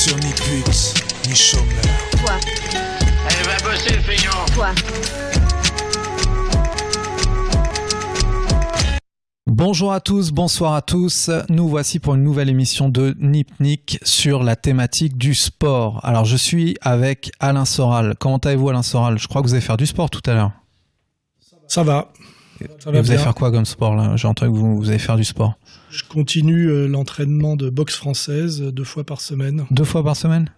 sur ni pute ni chômeur. Toi, Elle va bosser le feignant. toi, Bonjour à tous, bonsoir à tous. Nous voici pour une nouvelle émission de Nipnik sur la thématique du sport. Alors je suis avec Alain Soral. Comment allez-vous Alain Soral? Je crois que vous allez faire du sport tout à l'heure. Ça va. Ça Et va vous allez faire quoi comme sport là? J'ai entendu que vous, vous allez faire du sport. Je continue euh, l'entraînement de boxe française euh, deux fois par semaine. Deux fois par semaine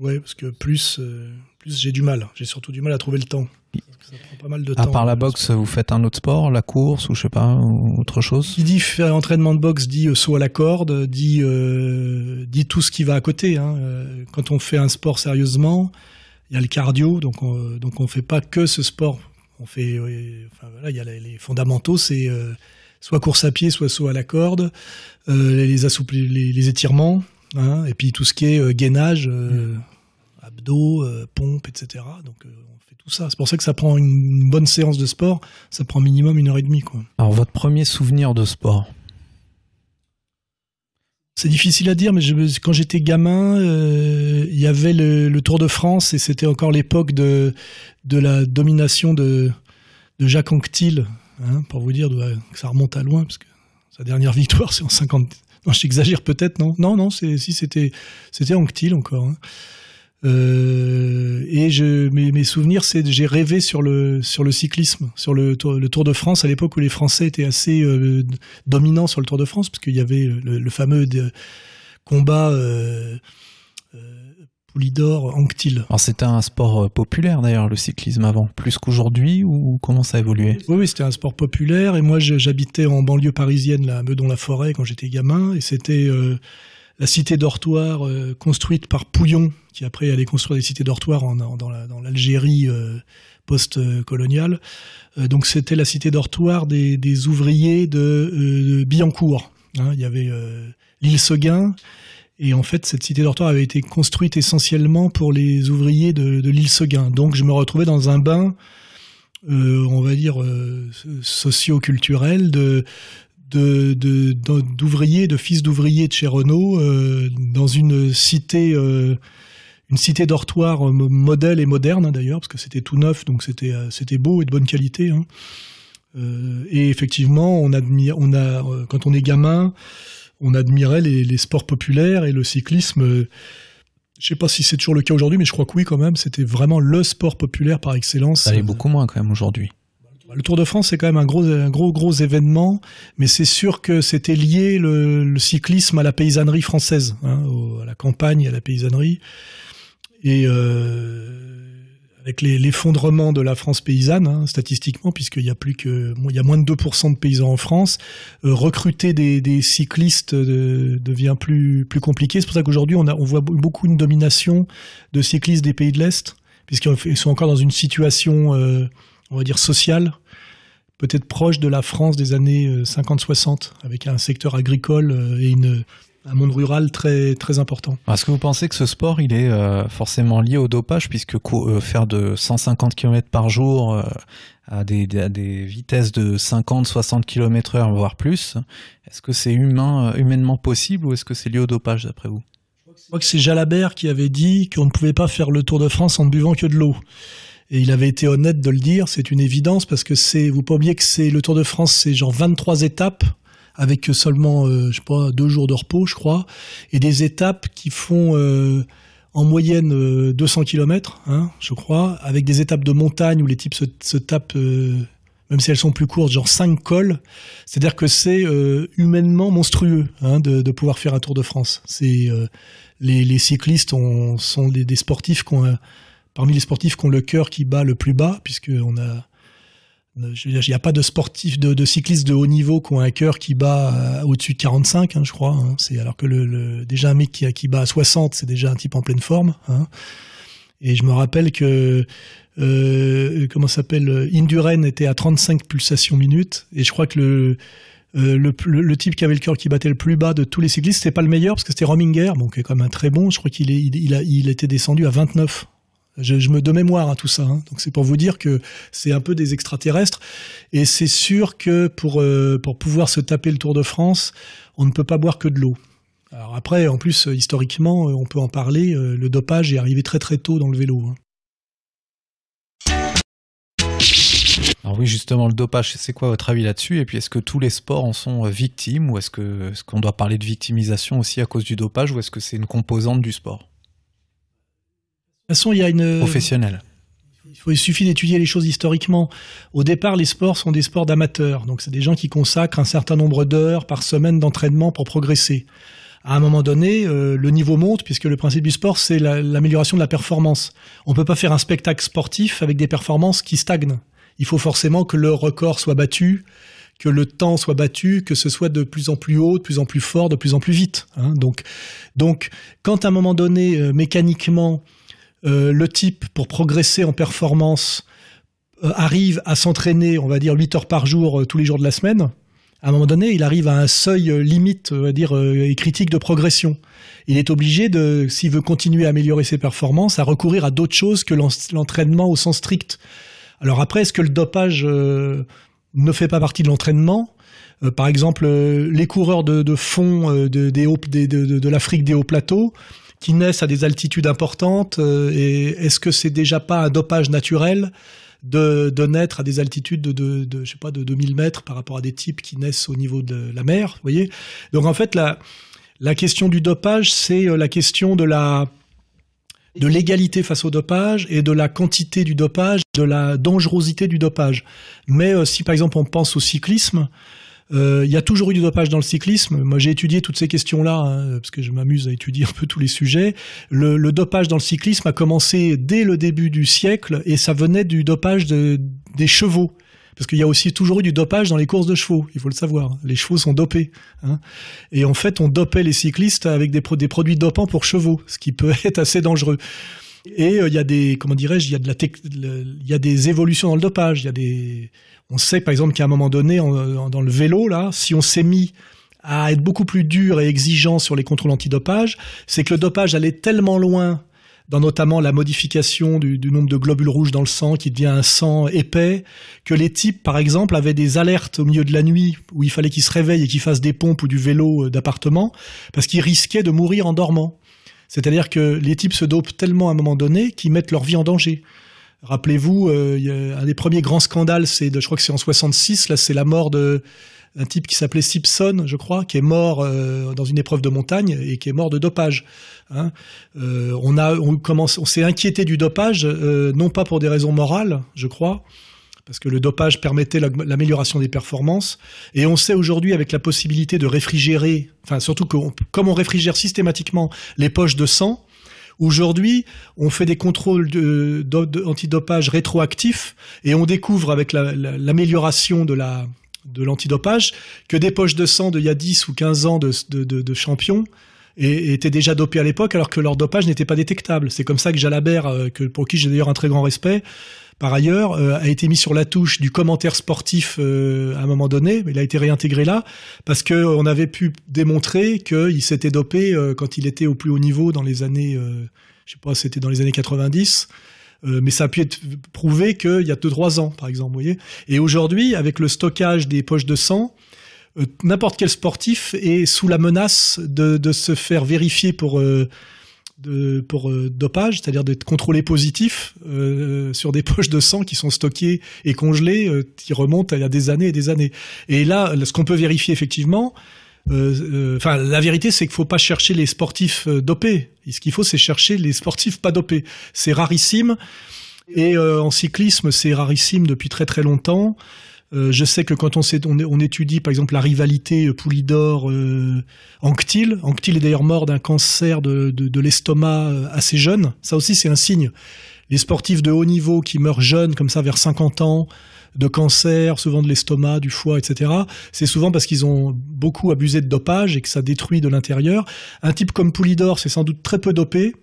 Ouais, parce que plus, euh, plus j'ai du mal. J'ai surtout du mal à trouver le temps. Parce que ça prend pas mal de À temps. part la boxe, vous faites un autre sport, la course ou je sais pas, ou autre chose? Qui dit faire entraînement de boxe dit euh, saut à la corde, dit, euh, dit tout ce qui va à côté. hein. Quand on fait un sport sérieusement, il y a le cardio, donc on, donc on fait pas que ce sport. On fait, enfin voilà, il y a les, les fondamentaux, c'est euh, soit course à pied, soit saut à la corde, euh, les, assoupli- les, les étirements, hein, et puis tout ce qui est euh, gainage, euh, abdos, euh, pompe, etc. Donc on fait tout ça. C'est pour ça que ça prend une bonne séance de sport, ça prend minimum une heure et demie, quoi. Alors votre premier souvenir de sport? C'est difficile à dire, mais je, quand j'étais gamin, euh, il y avait le, le Tour de France et c'était encore l'époque de, de la domination de, de Jacques Anquetil, hein, pour vous dire que ça remonte à loin, parce que sa dernière victoire, c'est en 50. Non, j'exagère peut-être, non Non, non, si c'était, c'était encore. hein. Euh, et je, mes, souvenirs, c'est j'ai rêvé sur le sur le cyclisme, sur le tour, de France à l'époque où les Français étaient assez euh, dominants sur le Tour de France, parce qu'il y avait le, fameux de- combat euh, euh, Poulidor-Anctil. Alors c'était un sport euh, populaire d'ailleurs, le cyclisme avant, plus qu'aujourd'hui ou comment ça a évolué? Oui, oui, c'était un sport populaire. Et moi, j'habitais en banlieue parisienne, là, à Meudon-la-Forêt, quand j'étais gamin. Et c'était euh, la cité dortoir euh, construite par Pouillon, qui après allait construire des cités dortoirs en, en- dans la- dans l'Algérie euh, post-coloniale. Donc c'était la cité dortoir des, des ouvriers de, de Billancourt. hein. il y avait l'île Seguin. Et en fait, cette cité dortoir avait été construite essentiellement pour les ouvriers de, de l'île Seguin. Donc je me retrouvais dans un bain euh, on va dire, euh, socio-culturel de de- de- de- d'ouvriers, de, fils d'ouvriers de chez Renault, euh, dans une cité, euh, une cité dortoir euh, mo- modèle et moderne hein, d'ailleurs, parce que c'était tout neuf, donc c'était euh, c'était beau et de bonne qualité. hein. Et effectivement, on admire, on a, quand on est gamin, on admirait les, les sports populaires et le cyclisme. euh, je sais pas si c'est toujours le cas aujourd'hui, mais je crois que oui quand même. C'était vraiment le sport populaire par excellence. Ça Euh, beaucoup moins quand même aujourd'hui. le Tour de France, c'est quand même un gros, un gros, gros événement, mais c'est sûr que c'était lié le, le cyclisme à la paysannerie française, hein, au- à la campagne, à la paysannerie, et euh, avec l'effondrement de la France paysanne, hein, statistiquement, puisqu'il y a plus que, il y a moins de 2% de paysans en France, euh, recruter des, des cyclistes euh, devient plus, plus compliqué. C'est pour ça qu'aujourd'hui, on, a- on voit beaucoup une domination de cyclistes des pays de l'Est, puisqu'ils sont encore dans une situation, euh, on va dire, sociale, peut-être proche de la France des années euh, 50-60, avec un secteur agricole euh, et une, un monde rural très, très important. Est-ce que vous pensez que ce sport, il est euh, forcément lié au dopage, puisque euh, faire de 150 km par jour euh, à, des, à des vitesses de 50, 60 km heure, voire plus, est-ce que c'est humain, humainement possible ou est-ce que c'est lié au dopage, d'après vous? Je crois que c'est Jalabert qui avait dit qu'on ne pouvait pas faire le Tour de France en ne buvant que de l'eau. Et il avait été honnête de le dire, c'est une évidence parce que c'est, vous pas oublier que c'est le Tour de France, c'est genre 23 étapes avec seulement, euh, je sais pas, deux jours de repos, je crois, et des étapes qui font euh, en moyenne euh, 200 km, hein, je crois, avec des étapes de montagne où les types se, se tapent, euh, même si elles sont plus courtes, genre 5 cols. C'est-à-dire que c'est euh, humainement monstrueux hein, de, de pouvoir faire un Tour de France. C'est euh, les, les cyclistes ont- sont des, des sportifs qui ont parmi les sportifs qui ont le cœur qui bat le plus bas, puisque on a il n'y a pas de sportifs, de, de de haut niveau qui ont un cœur qui bat euh, au-dessus de 45, hein, je crois. hein. C'est alors que le, le- déjà un mec qui, qui bat à 60, c'est déjà un type en pleine forme. hein. Et je me rappelle que euh, comment s'appelle euh, Induren était à 35 pulsations minutes, et je crois que le euh, le, le, type qui avait le cœur qui battait le plus bas de tous les cyclistes, c'était pas le meilleur parce que c'était Rominger, donc qui est quand même un très bon. Je crois qu'il est, il a, il était descendu à 29. Je, me de mémoire hein, tout ça, hein. c'est pour vous dire que c'est un peu des extraterrestres. Et c'est sûr que pour euh, pour pouvoir se taper le Tour de France, on ne peut pas boire que de l'eau. Alors après, en plus, historiquement, on peut en parler. Le dopage est arrivé très très tôt dans le vélo. Hein. Alors oui, justement, le dopage, c'est quoi votre avis là-dessus? Et puis, est-ce que tous les sports en sont victimes? Ou est-ce qu'on doit parler de victimisation aussi à cause du dopage? Ou est-ce que c'est une composante du sport? Toute façon, il y a une... Professionnelle. Il, suffit d'étudier les choses historiquement. Au départ, les sports sont des sports d'amateurs. Donc, c'est des gens qui consacrent un certain nombre d'heures par semaine d'entraînement pour progresser. À un moment donné, euh, le niveau monte puisque le principe du sport, c'est l'amélioration de la performance. On peut pas faire un spectacle sportif avec des performances qui stagnent. Il faut forcément que le record soit battu, que le temps soit battu, que ce soit de plus en plus haut, de plus en plus fort, de plus en plus vite. Hein. Donc, donc, quand à un moment donné, euh, mécaniquement, euh, le type, pour progresser en performance, euh, arrive à s'entraîner, on va dire, 8 heures par jour, euh, tous les jours de la semaine, à un moment donné, il arrive à un seuil limite, on va dire, et critique de progression. Il est obligé de, s'il veut continuer à améliorer ses performances, à recourir à d'autres choses que l'entraînement au sens strict. Alors après, est-ce que le dopage ne fait pas partie de l'entraînement? Par exemple, les coureurs de, fond de, l'Afrique des hauts plateaux, qui naissent à des altitudes importantes euh, Et est-ce que c'est déjà pas un dopage naturel de, naître à des altitudes de, de, de, sais pas, de 2000 mètres par rapport à des types qui naissent au niveau de la mer, vous voyez? Donc en fait, la, question du dopage, c'est euh, la question de l'égalité face au dopage et de la quantité du dopage, de la dangerosité du dopage. Mais euh, si par exemple on pense au cyclisme, il y a toujours eu du dopage dans le cyclisme. Moi, j'ai étudié toutes ces questions-là hein, parce que je m'amuse à étudier un peu tous les sujets. Le, le, dopage dans le cyclisme a commencé dès le début du siècle et ça venait du dopage de, des chevaux. Parce qu'il y a aussi toujours eu du dopage dans les courses de chevaux, il faut le savoir. Les chevaux sont dopés. Hein. Et en fait, on dopait les cyclistes avec des, des produits dopants pour chevaux, ce qui peut être assez dangereux. Et euh, il y a des, comment dirais-je, il y de il y a des évolutions dans le dopage. Il y a des, on sait par exemple qu'à un moment donné, dans le vélo là, si on s'est mis à être beaucoup plus dur et exigeant sur les contrôles antidopage, c'est que le dopage allait tellement loin dans notamment la modification du, du, nombre de globules rouges dans le sang qui devient un sang épais, que les types, par exemple, avaient des alertes au milieu de la nuit où il fallait qu'ils se réveillent et qu'ils fassent des pompes ou du vélo euh, d'appartement, parce qu'ils risquaient de mourir en dormant. C'est-à-dire que les types se dopent tellement à un moment donné qu'ils mettent leur vie en danger. Rappelez-vous, euh, un des premiers grands scandales, c'est de, je crois que c'est en 66, là, c'est la mort de un type qui s'appelait Simpson, je crois, qui est mort euh, dans une épreuve de montagne et qui est mort de dopage. Hein. Euh, on a, on commence, on s'est inquiété du dopage, non pas pour des raisons morales, je crois, parce que le dopage permettait l'amélioration des performances. Et on sait aujourd'hui, avec la possibilité de réfrigérer, enfin surtout que comme on réfrigère systématiquement les poches de sang, Aujourd'hui, on fait des contrôles de, antidopage rétroactifs et on découvre avec l'amélioration de la de l'antidopage que des poches de sang d'il y a 10 ou 15 ans de, de champions étaient déjà dopés à l'époque alors que leur dopage n'était pas détectable. C'est comme ça que Jalabert, euh, pour qui j'ai d'ailleurs un très grand respect, par ailleurs, euh, a été mis sur la touche du commentaire sportif euh, à un moment donné, mais il a été réintégré là parce que on avait pu démontrer qu'il s'était dopé quand il était au plus haut niveau dans les années, je sais pas, c'était dans les années 90. mais ça a pu être prouvé qu'il y a deux trois ans, par exemple, vous voyez. Et aujourd'hui, avec le stockage des poches de sang, euh, n'importe quel sportif est sous la menace de, de se faire vérifier pour euh, de, pour euh, dopage, c'est-à-dire d'être contrôlé positif euh, sur des poches de sang qui sont stockées et congelées, qui remontent à des années et des années. Et là, ce qu'on peut vérifier effectivement, enfin, la vérité, c'est qu'il faut pas chercher les sportifs dopés. ce qu'il faut, c'est chercher les sportifs pas dopés. C'est rarissime. Et en cyclisme, c'est rarissime depuis très très longtemps. Euh, je sais que quand on, étudie par exemple la rivalité euh, Poulidor-Anctil, Anctil est d'ailleurs mort d'un cancer de, de, l'estomac euh, assez jeune, ça aussi c'est un signe. Les sportifs de haut niveau qui meurent jeunes comme ça vers 50 ans, de cancer, souvent de l'estomac, du foie, etc. C'est souvent parce qu'ils ont beaucoup abusé de dopage et que ça détruit de l'intérieur. Un type comme Poulidor, c'est sans doute très peu dopé,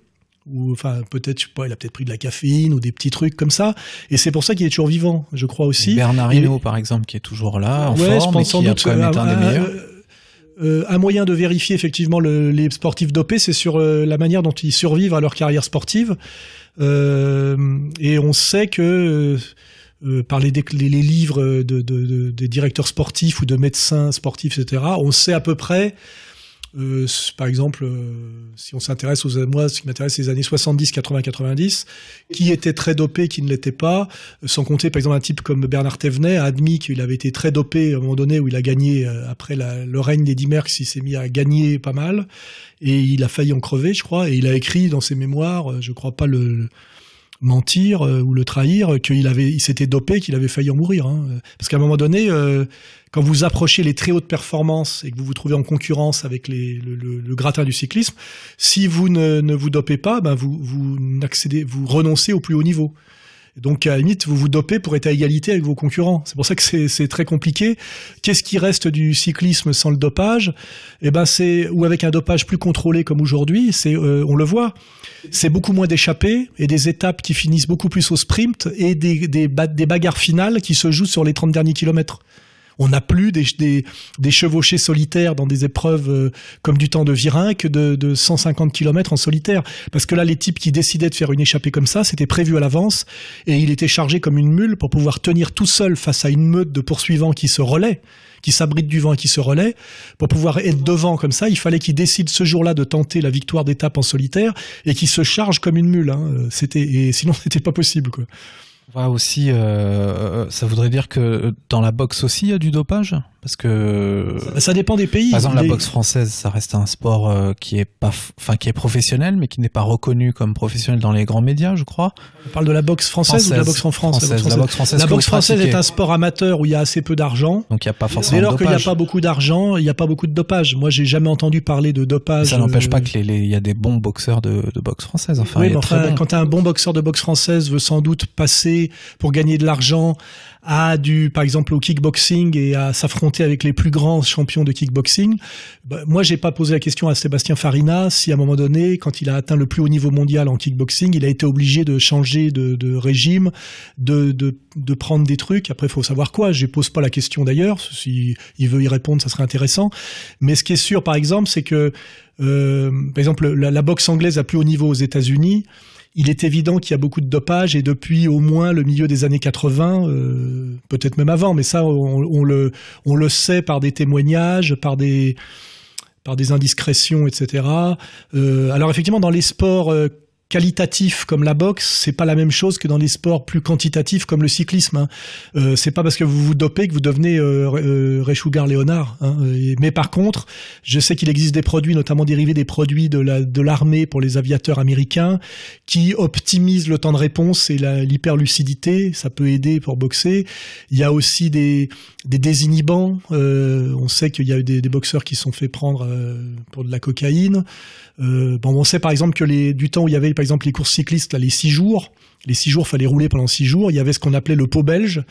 ou enfin peut-être je sais pas il a peut-être pris de la caféine ou des petits trucs comme ça et c'est pour ça qu'il est toujours vivant je crois aussi Bernard Hinault par exemple qui est toujours là en forme et qui a quand même été un des meilleurs euh, un moyen de vérifier effectivement le, les sportifs dopés, c'est sur euh, la manière dont ils survivent à leur carrière sportive. Euh, et on sait que euh, par les, les, les livres de, de, de, des directeurs sportifs ou de médecins sportifs, etc., on sait à peu près euh, par exemple, euh, si on s'intéresse aux moi, ce qui m'intéresse, c'est les années 70, 80, 90, qui était très dopé, qui ne l'était pas, sans compter par exemple un type comme Bernard Thévenet a admis qu'il avait été très dopé à un moment donné où il a gagné après la, le règne d'Eddie Merckx, il s'est mis à gagner pas mal et il a failli en crever, je crois, et il a écrit dans ses mémoires, je crois pas le mentir euh, ou le trahir qu'il avait, il s'était dopé, qu'il avait failli en mourir. Hein. Parce qu'à un moment donné, euh, quand vous approchez les très hautes performances et que vous vous trouvez en concurrence avec les, le, le, gratin du cyclisme, si vous ne, ne vous dopez pas, ben vous, vous, vous renoncez au plus haut niveau. Donc à la limite, vous vous dopez pour être à égalité avec vos concurrents. C'est pour ça que c'est très compliqué. Qu'est-ce qui reste du cyclisme sans le dopage? Eh ben c'est ou avec un dopage plus contrôlé comme aujourd'hui. C'est euh, on le voit. C'est beaucoup moins d'échappées et des étapes qui finissent beaucoup plus au sprint et des, des, des bagarres finales qui se jouent sur les 30 derniers kilomètres. On n'a plus des, des, des, chevauchés solitaires dans des épreuves euh, comme du temps de Virin que de, de 150 km en solitaire. Parce que là, les types qui décidaient de faire une échappée comme ça, c'était prévu à l'avance et il était chargé comme une mule pour pouvoir tenir tout seul face à une meute de poursuivants qui se relaient qui s'abritent du vent et qui se relaient. Pour pouvoir être devant comme ça, il fallait qu'il décide ce jour-là de tenter la victoire d'étape en solitaire et qu'il se charge comme une mule. Hein. C'était et sinon c'était pas possible quoi aussi, euh, euh, ça voudrait dire que dans la boxe aussi, il y a du dopage? Parce que ça dépend des pays. Par exemple, la boxe française, ça reste un sport euh, qui est pas, enfin qui est professionnel, mais qui n'est pas reconnu comme professionnel dans les grands médias, je crois. On parle de la boxe française, ou de la boxe en France La boxe française. La boxe française, est un sport amateur où il y a assez peu d'argent. Donc il n'y a pas forcément. Dès lors qu'il n'y a pas beaucoup d'argent, il n'y a pas beaucoup de dopage. Moi, j'ai jamais entendu parler de dopage. ça n'empêche pas qu'il y a des bons boxeurs de, de boxe française. Enfin, oui, mais enfin, quand un bon boxeur de boxe française veut sans doute passer pour gagner de l'argent à du, par exemple, au kickboxing et à s'affronter avec les plus grands champions de kickboxing. Bah, moi, j'ai pas posé la question à Sébastien Farina si à un moment donné, quand il a atteint le plus haut niveau mondial en kickboxing, il a été obligé de changer de, de régime, de, de, de, prendre des trucs. Après, il faut savoir quoi. Je pose pas la question d'ailleurs. Si il veut y répondre, ça serait intéressant. Mais ce qui est sûr, par exemple, c'est que, euh, par exemple, la, la boxe anglaise à plus haut niveau aux États-Unis, il est évident qu'il y a beaucoup de dopage et depuis au moins le milieu des années 80, euh, peut-être même avant, mais ça on, le on le sait par des témoignages, par des par des indiscrétions, etc. Euh, alors effectivement dans les sports euh, qualitatif comme la boxe, c'est pas la même chose que dans les sports plus quantitatifs comme le cyclisme. Hein. Euh, c'est pas parce que vous vous dopez que vous devenez euh, euh Ray Léonard. Hein. Mais par contre, je sais qu'il existe des produits, notamment dérivés des produits de la de l'armée pour les aviateurs américains, qui optimisent le temps de réponse et l'hyperlucidité. Ça peut aider pour boxer. Il y a aussi des des désinhibants. Euh, on sait qu'il y a eu des, des, boxeurs qui sont fait prendre euh, pour de la cocaïne. Euh, bon, on sait par exemple que les, du temps où il y avait par exemple les courses cyclistes, là, les six jours, les six jours, fallait rouler pendant six jours. Il y avait ce qu'on appelait le pot belge,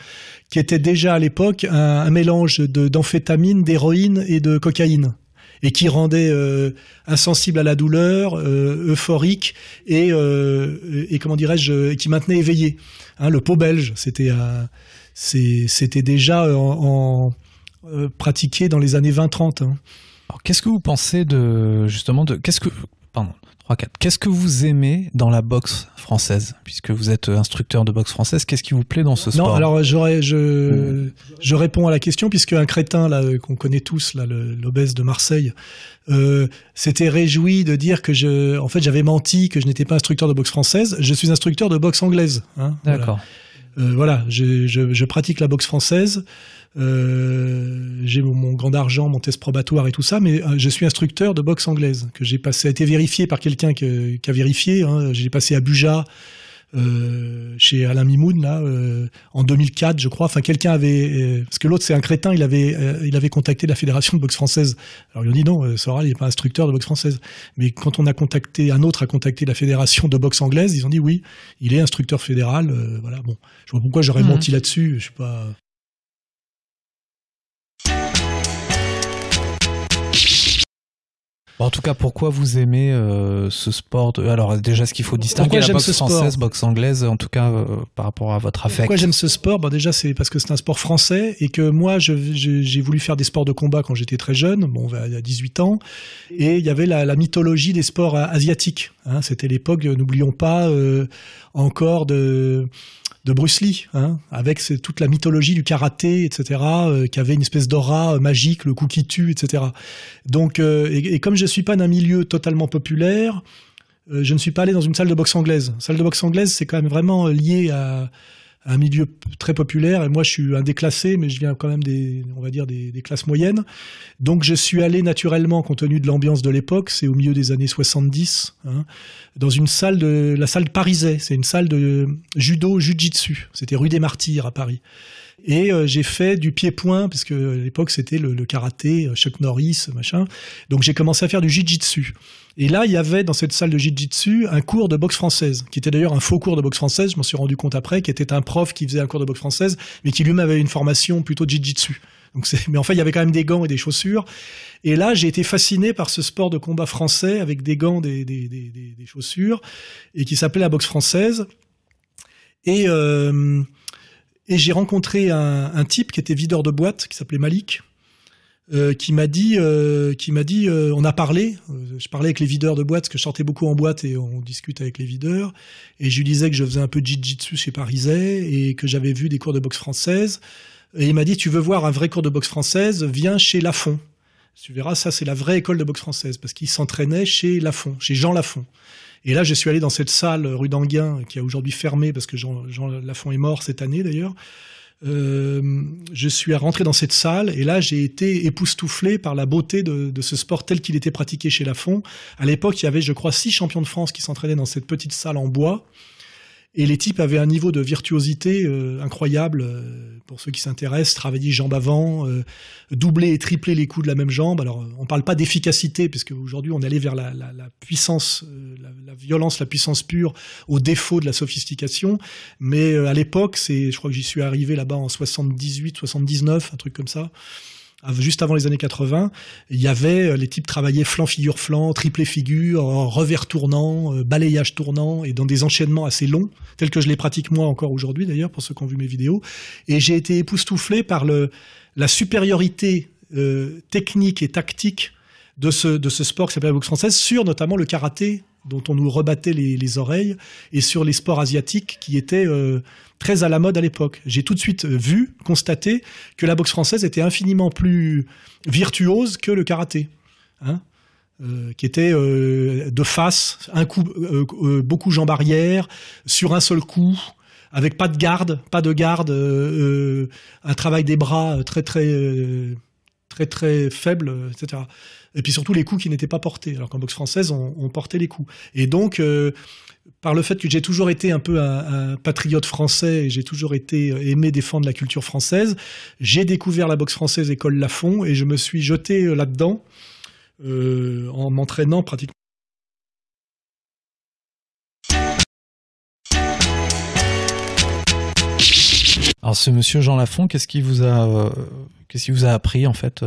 qui était déjà à l'époque un, mélange d'amphétamine, d'héroïne et de cocaïne et qui rendait euh, insensible à la douleur, euh, euphorique et, euh, et comment dirais-je, qui maintenait éveillé. Hein, le pot belge, c'était c'était déjà pratiqué dans les années 20-30. Alors, qu'est-ce que vous pensez de justement de qu'est-ce que 3 4 qu'est-ce que vous aimez dans la boxe française? Puisque vous êtes instructeur de boxe française qu'est-ce qui vous plaît dans ce sport? Non alors j'aurais je je réponds à la question puisque un crétin là qu'on connaît tous là l'obèse de Marseille euh, s'était réjoui de dire que je en fait j'avais menti que je n'étais pas instructeur de boxe française. Je suis instructeur de boxe anglaise hein, D'accord. Voilà, euh, voilà je, je, je pratique la boxe française. Euh, j'ai mon grand argent, mon test probatoire et tout ça, mais euh, je suis instructeur de boxe anglaise que j'ai passé, a été vérifié par quelqu'un qui a vérifié. Hein, j'ai passé à Buja. Euh, chez Alain Mimoun là euh, en 2004 je crois enfin quelqu'un avait euh, parce que l'autre c'est un crétin il avait il avait contacté la fédération de boxe française alors ils ont dit non Soral il est pas instructeur de boxe française mais quand on a contacté un autre a contacté la fédération de boxe anglaise ils ont dit oui il est instructeur fédéral voilà bon je vois pourquoi j'aurais mmh. menti là-dessus je suis pas en tout cas, pourquoi vous aimez euh, ce sport Alors déjà, ce qu'il faut distinguer la boxe française, boxe anglaise, en tout cas euh, par rapport à votre affect. Pourquoi j'aime ce sport? Bah, Déjà, c'est parce que c'est un sport français et que moi, j'ai voulu faire des sports de combat quand j'étais très jeune, bon, il y a 18 ans, et il y avait la, la mythologie des sports asiatiques. Hein. C'était l'époque, n'oublions pas, euh, encore de de Bruce Lee, hein, avec toute la mythologie du karaté, etc., euh, qui avait une espèce d'aura euh, magique, le coup qui tue, etc. Donc, euh, et, comme je suis pas d'un milieu totalement populaire, je ne suis pas allé dans une salle de boxe anglaise. Salle de boxe anglaise, c'est quand même vraiment lié à, un milieu très populaire et moi je suis un déclassé mais je viens quand même des on va dire des, classes moyennes. Donc je suis allé naturellement compte tenu de l'ambiance de l'époque c'est au milieu des années 70 hein, dans une salle de la salle Parisais c'est une salle de judo jujitsu c'était rue des Martyrs à Paris et euh, j'ai fait du pied-point, parce que à l'époque c'était le, karaté, euh, Chuck Norris, machin. Donc j'ai commencé à faire du jiu-jitsu. Et là, il y avait dans cette salle de jiu-jitsu un cours de boxe française, qui était d'ailleurs un faux cours de boxe française, je m'en suis rendu compte après, qui était un prof qui faisait un cours de boxe française, mais qui lui-même avait une formation plutôt de jiu-jitsu. Donc mais en fait, il y avait quand même des gants et des chaussures. Et là, j'ai été fasciné par ce sport de combat français avec des gants, des, des, des, des chaussures, et qui s'appelait la boxe française. Et euh, et j'ai rencontré un, type qui était videur de boîte, qui s'appelait Malik, euh, qui m'a dit, euh, qui m'a dit, euh, on a parlé. je parlais avec les videurs de boîte, parce que je sortais beaucoup en boîte et on discute avec les videurs. Et je lui disais que je faisais un peu de jiu-jitsu chez Pariset et que j'avais vu des cours de boxe française. Et il m'a dit, tu veux voir un vrai cours de boxe française Viens chez Lafont. Tu verras, ça c'est la vraie école de boxe française, parce qu'il s'entraînait chez Lafont, chez Jean Lafont. Et là, je suis allé dans cette salle rue d'Anguin, qui a aujourd'hui fermé parce que Jean, Jean Lafont est mort cette année d'ailleurs. Euh, je suis rentré dans cette salle et là j'ai été époustouflé par la beauté de, de ce sport tel qu'il était pratiqué chez Lafont. À l'époque, il y avait, je crois, six champions de France qui s'entraînaient dans cette petite salle en bois. Et les types avaient un niveau de virtuosité euh, incroyable. Euh, pour ceux qui s'intéressent, travailler jambe avant, euh, doubler et tripler les coups de la même jambe. Alors, on parle pas d'efficacité, puisque aujourd'hui on allé vers la, la, la puissance, la, la, violence, la puissance pure, au défaut de la sophistication. Mais à l'époque, c'est, je crois que j'y suis arrivé là-bas en 78, 79, un truc comme ça juste avant les années 80, il y avait euh, les types travaillaient flanc figure flanc, triplé figure, revers tournant, euh, balayage tournant et dans des enchaînements assez longs, tels que je les pratique moi encore aujourd'hui d'ailleurs pour ceux qui ont vu mes vidéos. Et j'ai été époustouflé par le la supériorité euh, technique et tactique de ce de ce sport qui s'appelle la boxe française sur notamment le karaté dont on nous rebattait les, les oreilles et sur les sports asiatiques qui étaient très à la mode à l'époque. J'ai tout de suite euh, vu, constaté que la boxe française était infiniment plus virtuose que le karaté. Hein euh, qui était euh, de face, un coup, beaucoup jambes arrière, sur un seul coup, avec pas de garde, pas de garde, un travail des bras très très très très faible, etc. Et puis surtout les coups qui n'étaient pas portés, alors qu'en boxe française on, portait les coups. Et donc par le fait que j'ai toujours été un peu un, patriote français et j'ai toujours été euh, aimé défendre la culture française, j'ai découvert la boxe française école Lafont et je me suis jeté euh, là-dedans euh, en m'entraînant pratiquement. Alors ce monsieur Jean Lafont, qu'est-ce qui vous a, qu'est-ce qui vous a appris en fait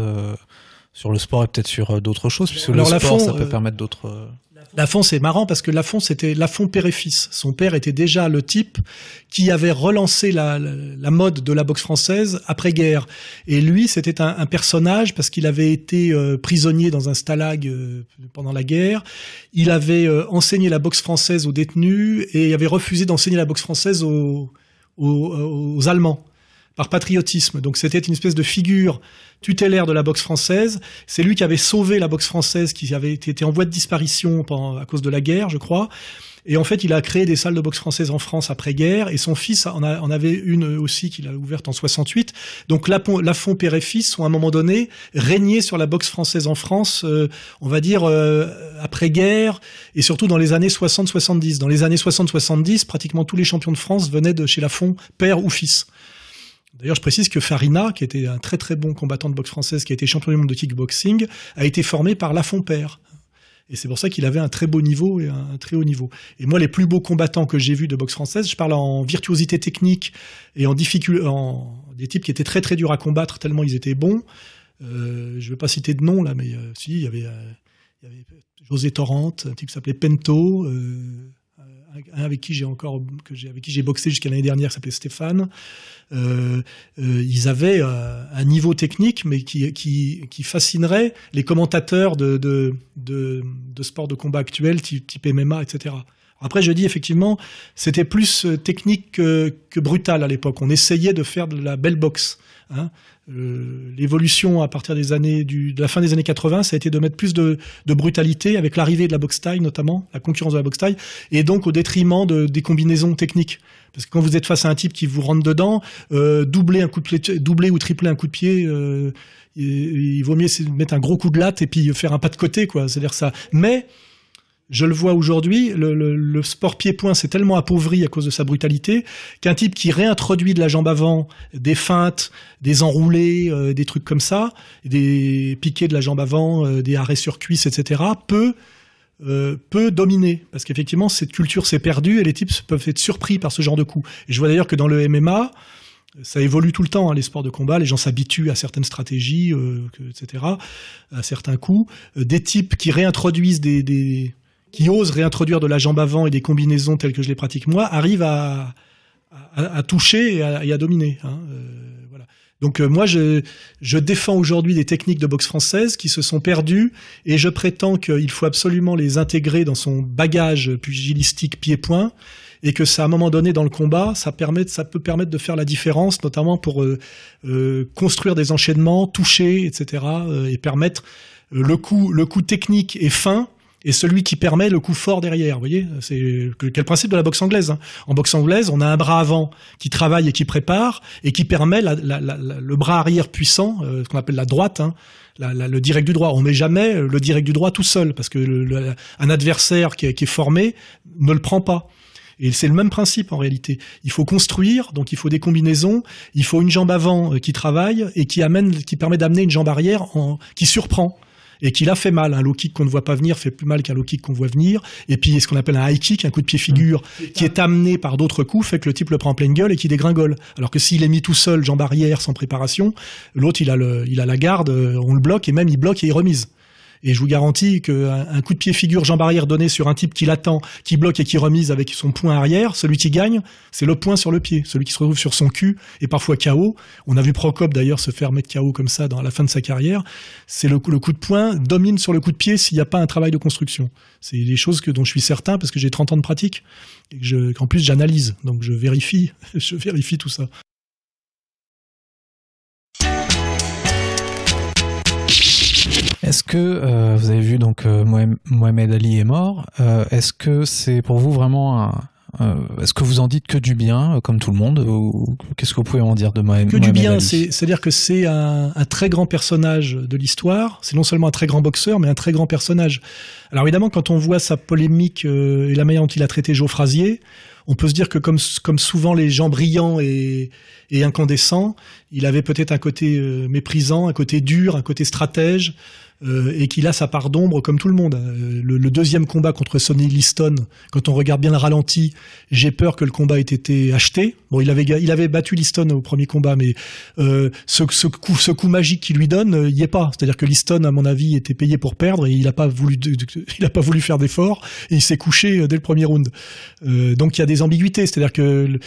sur le sport et peut-être sur d'autres choses, puisque le sport ça peut permettre d'autres. Lafont, c'est marrant parce que Lafont, c'était Lafont père et fils. Son père était déjà le type qui avait relancé la, la, mode de la boxe française après-guerre. Et lui, c'était un, un, personnage parce qu'il avait été euh, prisonnier dans un stalag euh, pendant la guerre. Il avait euh, enseigné la boxe française aux détenus et il avait refusé d'enseigner la boxe française aux, aux, aux Allemands par patriotisme. Donc c'était une espèce de figure tutélaire de la boxe française. C'est lui qui avait sauvé la boxe française qui avait été en voie de disparition à cause de la guerre, je crois. Et en fait, il a créé des salles de boxe française en France après-guerre, et son fils en, avait une aussi qu'il a ouverte en 68. Donc Lafont père et fils ont à un moment donné régné sur la boxe française en France, euh, on va dire euh, après-guerre, et surtout dans les années 60-70. Dans les années 60-70, pratiquement tous les champions de France venaient de chez Lafont, père ou fils. D'ailleurs, je précise que Farina, qui était un très très bon combattant de boxe française, qui a été champion du monde de kickboxing, a été formé par Lafont Père. Et c'est pour ça qu'il avait un très beau niveau et un, très haut niveau. Et moi, les plus beaux combattants que j'ai vus de boxe française, je parle en virtuosité technique et en difficulté, en des types qui étaient très très durs à combattre tellement ils étaient bons. Euh, je ne vais pas citer de nom là, mais euh, si, euh, il y avait José Torrente, un type qui s'appelait Pento. Un avec qui j'ai encore que j'ai avec qui j'ai boxé jusqu'à l'année dernière, s'appelait Stéphane. Euh, euh, ils avaient euh, un niveau technique, mais qui, qui, fascinerait les commentateurs de, de, de, de sport de combat actuels, type, type MMA, etc. Après, je dis effectivement, c'était plus technique que, que brutal à l'époque. On essayait de faire de la belle boxe. Hein. Euh, l'évolution à partir des années du, de la fin des années 80, ça a été de mettre plus de, de brutalité avec l'arrivée de la boxe taille notamment, la concurrence de la boxe taille, et donc au détriment de, des combinaisons techniques. Parce que quand vous êtes face à un type qui vous rentre dedans, euh, doubler un coup de pied, doubler ou tripler un coup de pied, euh, il, il vaut mieux mettre un gros coup de latte et puis faire un pas de côté, quoi. C'est-à-dire ça. Mais je le vois aujourd'hui, le, sport pied-point s'est tellement appauvri à cause de sa brutalité qu'un type qui réintroduit de la jambe avant, des feintes, des enroulés, euh, des trucs comme ça, des piquets de la jambe avant, euh, des arrêts sur cuisse, etc., peut euh, peut dominer parce qu'effectivement cette culture s'est perdue et les types peuvent être surpris par ce genre de coups. Et je vois d'ailleurs que dans le MMA, ça évolue tout le temps, hein, les sports de combat. Les gens s'habituent à certaines stratégies, etc., à certains coups. Des types qui réintroduisent des, qui osent réintroduire de la jambe avant et des combinaisons telles que je les pratique moi, arrivent à, à, à toucher et à, et à dominer. Hein, euh, voilà. Donc euh, moi, je, je défends aujourd'hui des techniques de boxe française qui se sont perdues et je prétends qu'il faut absolument les intégrer dans son bagage pugilistique pied-point et que ça, à un moment donné dans le combat, ça permet, ça peut permettre de faire la différence, notamment pour euh, euh, construire des enchaînements, toucher, etc., euh, et permettre euh, le coup, le coup technique et fin et celui qui permet le coup fort derrière. Vous voyez, c'est quel principe de la boxe anglaise. Hein. En boxe anglaise, on a un bras avant qui travaille et qui prépare et qui permet le bras arrière puissant, euh, ce qu'on appelle la droite. Hein, le direct du droit. On met jamais le direct du droit tout seul parce que un adversaire qui est, qui est formé ne le prend pas. Et c'est le même principe en réalité. Il faut construire, donc il faut des combinaisons, il faut une jambe avant euh, qui travaille et qui amène, qui permet d'amener une jambe arrière en, qui surprend et qui l'a fait mal. Un low kick qu'on ne voit pas venir fait plus mal qu'un low kick qu'on voit venir. Et puis ce qu'on appelle un high kick, un coup de pied figure, mmh. qui est amené par d'autres coups, fait que le type le prend en pleine gueule et qui dégringole. Alors que s'il est mis tout seul, jambe arrière, sans préparation, l'autre il a le, il a la garde, euh, on le bloque et même il bloque et il remise. Et je vous garantis qu'un un coup de pied figure jambe arrière donné sur un type qui l'attend, qui bloque et qui remise avec son point arrière, celui qui gagne, c'est le point sur le pied. Celui qui se retrouve sur son cul et parfois KO. On a vu Procop d'ailleurs se faire mettre KO comme ça dans la fin de sa carrière. C'est le, le, coup de poing domine sur le coup de pied s'il n'y a pas un travail de construction. C'est des choses que, dont je suis certain parce que j'ai 30 ans de pratique et que qu'en plus j'analyse. Donc je vérifie, je vérifie tout ça. Est-ce que euh, vous avez vu donc euh, Mohamed Ali est mort euh, Est-ce que c'est pour vous vraiment un, euh, Est-ce que vous en dites que du bien, comme tout le monde, ou qu'est-ce que vous pouvez en dire de Mohamed Que du bien, c'est-à-dire que c'est un, un, très grand personnage de l'histoire. C'est non seulement un très grand boxeur, mais un très grand personnage. Alors évidemment, quand on voit sa polémique et la manière dont il a traité Joe Frazier, on peut se dire que comme, comme souvent les gens brillants et, et incandescents, il avait peut-être un côté méprisant, un côté dur, un côté stratège, euh, et qu'il a sa part d'ombre comme tout le monde. Euh, le, le, deuxième combat contre Sonny Liston, quand on regarde bien le ralenti, j'ai peur que le combat ait été acheté. Bon, il avait, il avait battu Liston au premier combat, mais euh, ce, ce, coup, ce coup magique qu'il lui donne, euh, il y est pas. C'est-à-dire que Liston, à mon avis, était payé pour perdre et il n'a pas voulu, il a pas voulu faire d'efforts et il s'est couché dès le premier round. Euh, donc il y a des ambiguïtés. C'est-à-dire que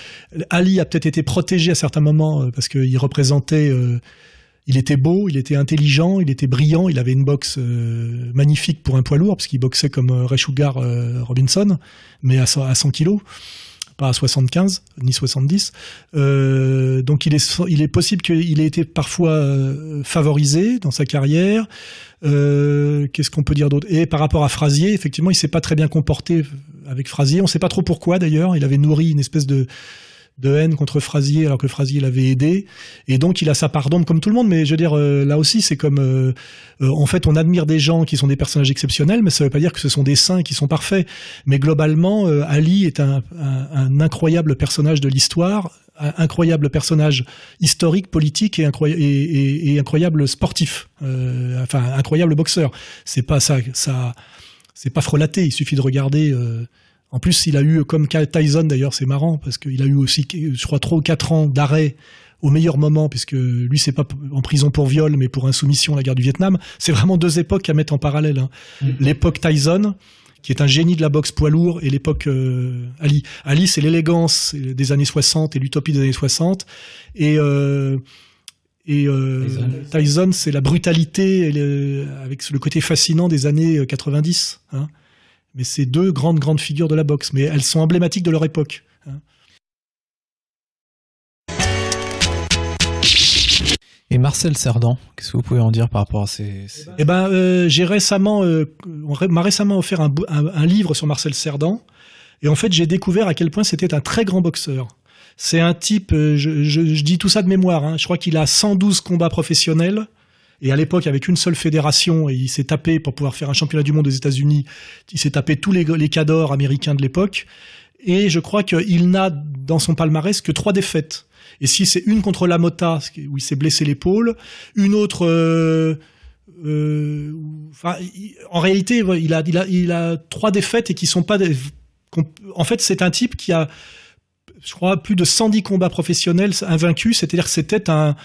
Ali a peut-être été protégé à certains moments parce qu'il représentait il était beau, il était intelligent, il était brillant, il avait une boxe euh, magnifique pour un poids lourd, parce qu'il boxait comme euh, Ray euh, Robinson, mais à, à 100 kilos, pas à 75 ni 70. Euh, donc il est, possible qu'il ait été parfois favorisé dans sa carrière. Qu'est-ce qu'on peut dire d'autre? Et par rapport à Frazier, effectivement, il s'est pas très bien comporté avec Frazier. On sait pas trop pourquoi d'ailleurs. Il avait nourri une espèce de de haine contre Frazier alors que Frazier l'avait aidé. Et donc il a sa part d'ombre comme tout le monde. Mais je veux dire euh, là aussi c'est comme euh, euh, en fait on admire des gens qui sont des personnages exceptionnels mais ça veut pas dire que ce sont des saints qui sont parfaits. Mais globalement Ali est un, incroyable personnage de l'histoire un incroyable personnage historique politique et, incroyable, sportif. Enfin incroyable boxeur. C'est pas ça ça c'est pas frelaté. Il suffit de regarder en plus, il a eu, comme Tyson d'ailleurs, c'est marrant, parce qu'il a eu aussi, je crois, trois ou quatre ans d'arrêt au meilleur moment, puisque lui, c'est pas en prison pour viol, mais pour insoumission à la guerre du Vietnam. C'est vraiment deux époques à mettre en parallèle. Hein. Mmh. L'époque Tyson, qui est un génie de la boxe poids lourd, et l'époque euh, Ali. Ali, c'est l'élégance des années 60 et l'utopie des années 60. Et... Euh, et euh, Tyson, Tyson c'est la brutalité le, avec le côté fascinant des années 90. Hein Mais c'est deux grandes, grandes figures de la boxe. Mais elles sont emblématiques de leur époque. hein. Et Marcel Cerdan, qu'est-ce que vous pouvez en dire par rapport à ces... ces- Eh ben, euh, j'ai récemment, euh, on m'a récemment offert un, bou- un- un livre sur Marcel Cerdan, et en fait, j'ai découvert à quel point c'était un très grand boxeur. C'est un type, euh, je, je- je dis tout ça de mémoire, hein, je crois qu'il a 112 combats professionnels, et à l'époque, avec une seule fédération, et il s'est tapé pour pouvoir faire un championnat du monde aux États-Unis, il s'est tapé tous les, les cadors américains de l'époque, et je crois qu'il n'a dans son palmarès que trois défaites. Et si c'est une contre la Mota, où il s'est blessé l'épaule, une autre euh, euh, en réalité, il a, trois défaites et qui sont pas. en fait, c'est un type qui a, je crois, plus de 110 combats professionnels invaincus. C'est-à-dire que c'était un,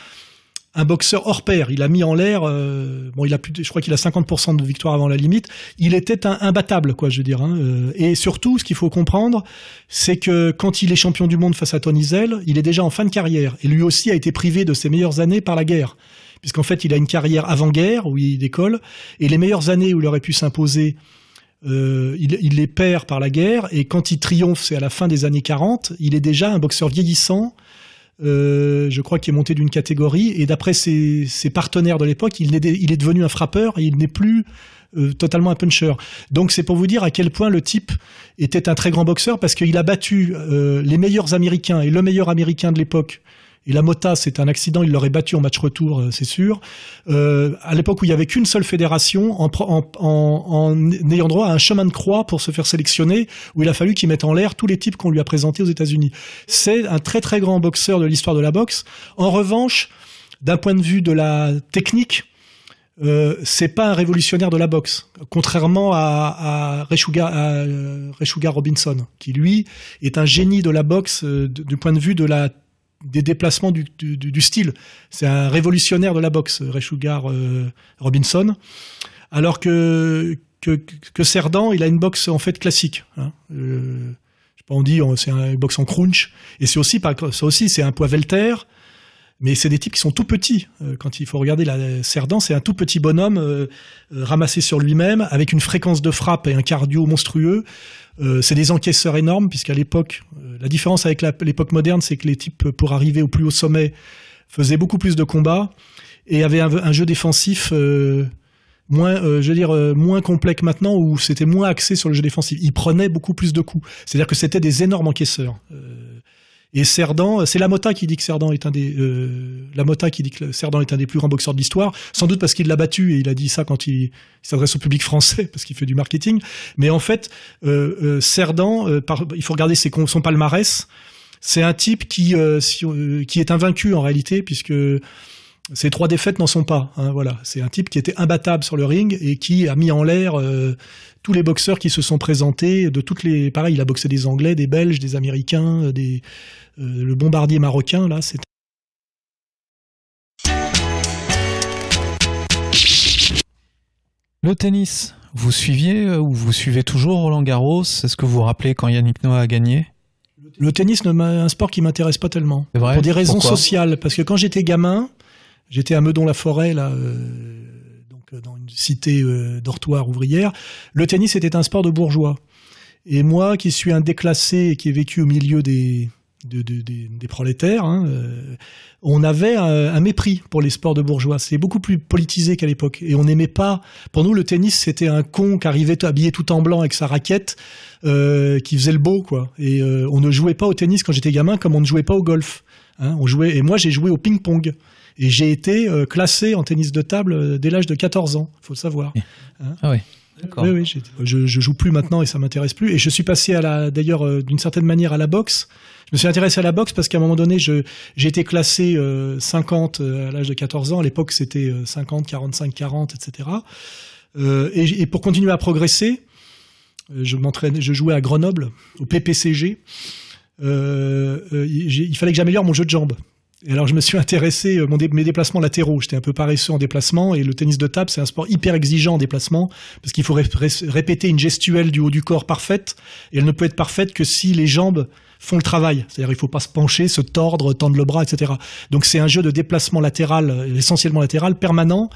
un boxeur hors pair. Il a mis en l'air. euh, bon, il a plus, je crois qu'il a 50% de victoire avant la limite. Il était un imbattable, quoi, je veux dire. hein, euh, et surtout, ce qu'il faut comprendre, c'est que quand il est champion du monde face à Tony Zell, il est déjà en fin de carrière. Et lui aussi a été privé de ses meilleures années par la guerre puisqu'en fait il a une carrière avant-guerre où il décolle, et les meilleures années où il aurait pu s'imposer, euh, il, il les perd par la guerre, et quand il triomphe, c'est à la fin des années 40, il est déjà un boxeur vieillissant, euh, je crois qu'il est monté d'une catégorie, et d'après ses, partenaires de l'époque, il, est- il est devenu un frappeur, et il n'est plus euh, totalement un puncher. Donc c'est pour vous dire à quel point le type était un très grand boxeur, parce qu'il a battu euh, les meilleurs Américains, et le meilleur Américain de l'époque, et la Mota, c'est un accident, il l'aurait battu en match retour, euh, c'est sûr. Euh, à l'époque où il y avait qu'une seule fédération, en, ayant droit à un chemin de croix pour se faire sélectionner, où il a fallu qu'il mette en l'air tous les types qu'on lui a présentés aux États-Unis. C'est un très très grand boxeur de l'histoire de la boxe. En revanche, d'un point de vue de la technique, euh, c'est pas un révolutionnaire de la boxe, contrairement à, à Rechuga, à, euh, Robinson, qui lui est un génie de la boxe du point de vue de la des déplacements du, style. C'est un révolutionnaire de la boxe, Rechugar euh, Robinson. Alors que, que, Cerdan, il a une boxe en fait classique. Hein. Euh, je sais pas, on dit, c'est un boxe en crunch. Et c'est aussi, ça aussi, c'est un poids welter. Mais c'est des types qui sont tout petits. Euh, quand il faut regarder la Cerdan, c'est un tout petit bonhomme ramassé sur lui-même, avec une fréquence de frappe et un cardio monstrueux. Euh, c'est des encaisseurs énormes, puisqu'à l'époque, euh, la différence avec l'époque moderne, c'est que les types, pour arriver au plus haut sommet, faisaient beaucoup plus de combats et avaient un, jeu défensif euh, moins, euh, je veux dire, euh, moins complexe maintenant, où c'était moins axé sur le jeu défensif. Ils prenaient beaucoup plus de coups. C'est-à-dire que c'était des énormes encaisseurs. Euh, et Cerdan, c'est la Mota qui dit que Cerdan est un des, euh, la Mota qui dit que Cerdan est un des plus grands boxeurs de l'histoire. Sans doute parce qu'il l'a battu et il a dit ça quand il, s'adresse au public français parce qu'il fait du marketing. Mais en fait, euh, euh, Cerdan, euh, par- il faut regarder ses, son palmarès. C'est un type qui, euh, si- euh, qui est invaincu en réalité puisque ces trois défaites n'en sont pas. hein, voilà, c'est un type qui était imbattable sur le ring et qui a mis en l'air euh, tous les boxeurs qui se sont présentés de toutes les. Pareil, il a boxé des Anglais, des Belges, des Américains, euh, des euh, le bombardier marocain là. C'est Le tennis, vous suiviez ou vous suivez toujours Roland Garros? Est-ce que vous vous rappelez quand Yannick Noah a gagné? Le tennis, m'a- un sport qui m'intéresse pas tellement. Vrai? Pour des raisons Pourquoi? sociales, parce que quand j'étais gamin, j'étais à Meudon-la-Forêt, là, euh, donc euh, dans une cité euh, dortoir ouvrière. Le tennis était un sport de bourgeois. Et moi, qui suis un déclassé et qui ai vécu au milieu des de- de- des- des prolétaires, hein, on avait un, mépris pour les sports de bourgeois. C'est beaucoup plus politisé qu'à l'époque. Et on n'aimait pas. Pour nous, le tennis, c'était un con qui arrivait habillé tout en blanc avec sa raquette, qui faisait le beau, quoi. Et on ne jouait pas au tennis quand j'étais gamin, comme on ne jouait pas au golf. Hein, on jouait. Et moi, j'ai joué au ping-pong. Et j'ai été euh, classé en tennis de table euh, dès l'âge de 14 ans. Faut le savoir. Ah oui, d'accord. Oui, je, je joue plus maintenant et ça m'intéresse plus. Et je suis passé à la, d'ailleurs, euh, d'une certaine manière à la boxe. Je me suis intéressé à la boxe parce qu'à un moment donné, je, j'ai été classé euh, 50 euh, à l'âge de 14 ans. À l'époque, c'était euh, 50, 45, 40, etc. Et, pour continuer à progresser, je m'entraînais, je jouais à Grenoble au PPCG. Il fallait que j'améliore mon jeu de jambes. Et alors je me suis intéressé euh, mes déplacements latéraux. J'étais un peu paresseux en déplacement et le tennis de table c'est un sport hyper exigeant en déplacement parce qu'il faut ré- ré- répéter une gestuelle du haut du corps parfaite et elle ne peut être parfaite que si les jambes font le travail. C'est-à-dire il faut pas se pencher, se tordre, tendre le bras, etc. Donc c'est un jeu de déplacement latéral, euh, essentiellement latéral, permanent,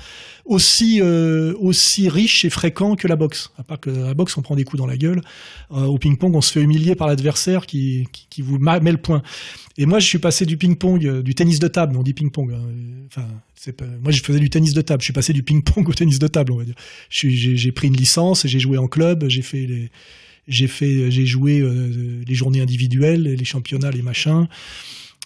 aussi euh, aussi riche et fréquent que la boxe. À part que la boxe on prend des coups dans la gueule, euh, au ping-pong on se fait humilier par l'adversaire qui, qui, vous met le point. Et moi je suis passé du ping-pong, du tennis de table, on dit ping-pong. Hein. Pas... moi je faisais du tennis de table, je suis passé du ping-pong au tennis de table, on va dire. J'ai pris une licence, j'ai joué en club, j'ai fait les j'ai fait, j'ai joué euh, les journées individuelles, les championnats, les machins.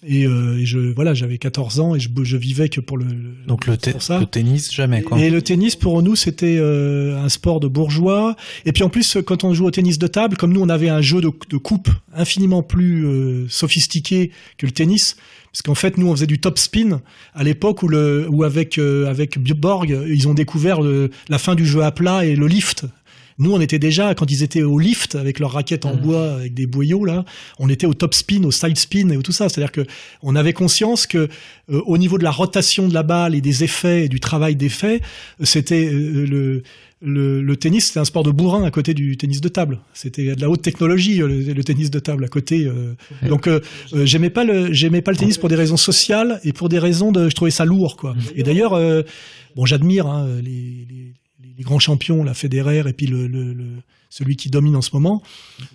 Et, euh, et, je voilà, j'avais 14 ans et je, je vivais que pour le donc le, pour ça. le tennis jamais quoi. Et le tennis pour nous c'était euh, un sport de bourgeois. Et puis en plus quand on joue au tennis de table, comme nous on avait un jeu de, de coupe infiniment plus euh, sophistiqué que le tennis, parce qu'en fait nous on faisait du top spin à l'époque où le où avec euh, avec Borg ils ont découvert le, la fin du jeu à plat et le lift. Nous, on était déjà, quand ils étaient au lift avec leurs raquettes en mmh. bois, avec des boyaux, là, on était au top spin, au side spin et tout ça. C'est-à-dire que on avait conscience que euh, au niveau de la rotation de la balle et des effets et du travail d'effets, c'était euh, le, le, le, tennis, c'était un sport de bourrin à côté du tennis de table. C'était de la haute technologie, euh, le, tennis de table à côté. Donc, j'aimais pas le, j'aimais pas le tennis pour des raisons sociales et pour des raisons de, je trouvais ça lourd, quoi. Et d'ailleurs, bon, j'admire hein, les, les, les grands champions, la Federer et puis le, le, le celui qui domine en ce moment,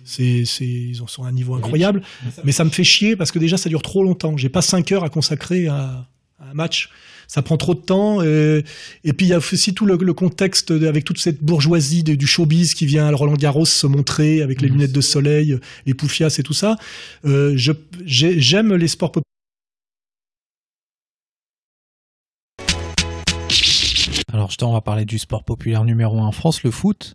c'est, c'est, ils sont à un niveau incroyable. Mais ça me fait chier parce que déjà ça dure trop longtemps. J'ai pas cinq heures à consacrer à, à un match. Ça prend trop de temps. Et, et puis il y a aussi tout le, le contexte avec toute cette bourgeoisie de, du showbiz qui vient à Roland Garros se montrer avec les lunettes de soleil, les poufias et tout ça. Euh, je, j'aime les sports populaires Alors, on va parler du sport populaire numéro un en France, le foot.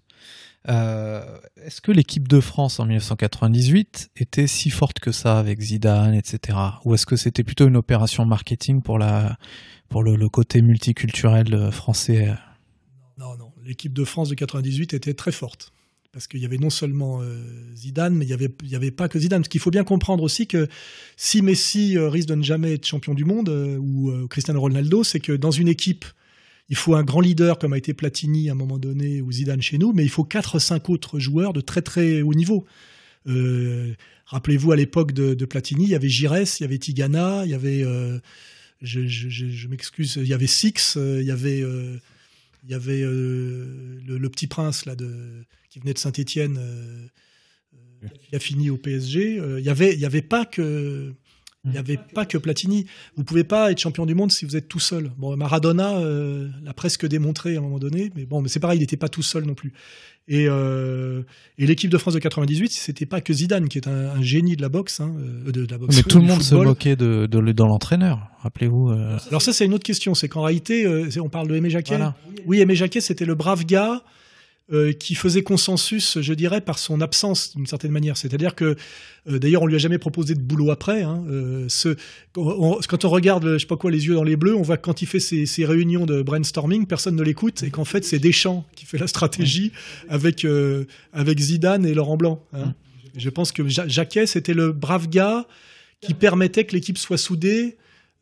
Euh, est-ce que l'équipe de France en 1998 était si forte que ça avec Zidane, etc. Ou est-ce que c'était plutôt une opération marketing pour, la, pour le, côté multiculturel euh, français? Non, non. L'équipe de France de 98 était très forte. Parce qu'il y avait non seulement euh, Zidane, mais il n'y avait, y avait pas que Zidane. Parce qu'il faut bien comprendre aussi que si Messi risque de ne jamais être champion du monde, ou Cristiano Ronaldo, c'est que dans une équipe il faut un grand leader comme a été Platini à un moment donné ou Zidane chez nous, mais il faut quatre cinq autres joueurs de très très haut niveau. Euh, rappelez-vous à l'époque de, Platini, il y avait Gires, il y avait Tigana, il y avait, euh, je, m'excuse, il y avait Six, euh, il y avait, le, petit prince qui venait de Saint-Étienne, qui a fini au PSG. il y avait, avait pas que il n'y avait pas que Platini. Vous pouvez pas être champion du monde si vous êtes tout seul. Bon, Maradona euh, l'a presque démontré à un moment donné, mais bon, mais c'est pareil, il n'était pas tout seul non plus. Et, euh, et l'équipe de France de 98, c'était pas que Zidane qui est un, génie de la boxe, hein, euh, de, la boxe. Mais tout le monde se moquait de, l'entraîneur. Rappelez-vous. Alors ça, c'est une autre question. C'est qu'en réalité, on parle de Aimé Jacquet. Oui, Aimé Jacquet, c'était le brave gars euh, qui faisait consensus, je dirais, par son absence d'une certaine manière. C'est-à-dire que, euh, d'ailleurs, on lui a jamais proposé de boulot après. Hein. Euh, ce, quand on regarde, je sais pas quoi, les yeux dans les bleus, on voit que quand il fait ses, ses réunions de brainstorming, personne ne l'écoute et qu'en fait, c'est Deschamps qui fait la stratégie avec avec Zidane et Laurent Blanc. Hein. Je pense que Jacquet, c'était le brave gars qui permettait que l'équipe soit soudée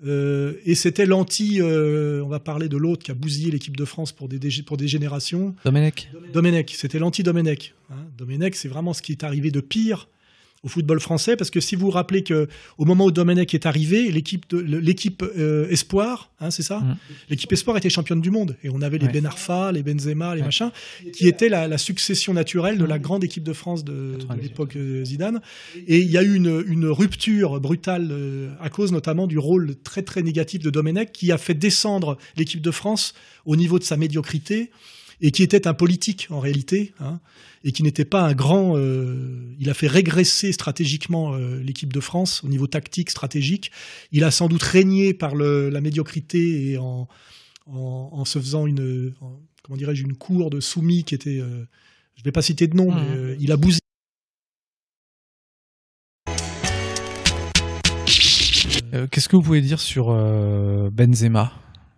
euh, et c'était l'anti, euh, on va parler de l'autre qui a bousillé l'équipe de France pour des, pour des générations. Domenech. Domenech, c'était l'anti-Domenech. Hein. Domenech, c'est vraiment ce qui est arrivé de pire au football français, parce que si vous vous rappelez que au moment où Domenech est arrivé, l'équipe l'équipe euh, Espoir, hein, c'est ça, mm. l'équipe Espoir était championne du monde, et on avait les Ben Arfa, les Benzema, les machins, qui étaient la, succession naturelle de la grande équipe de France de, l'époque euh, Zidane. Et il y a eu une, une rupture brutale euh, à cause notamment du rôle très très négatif de Domenech, qui a fait descendre l'équipe de France au niveau de sa médiocrité et qui était un politique en réalité, hein, et qui n'était pas un grand. Euh, il a fait régresser stratégiquement euh, l'équipe de France au niveau tactique, stratégique. Il a sans doute régné par le, la médiocrité et en, en, en se faisant une, comment dirais-je, une cour de soumis qui était. Euh, je ne vais pas citer de nom, mais il a bousillé. Qu'est-ce que vous pouvez dire sur Benzema?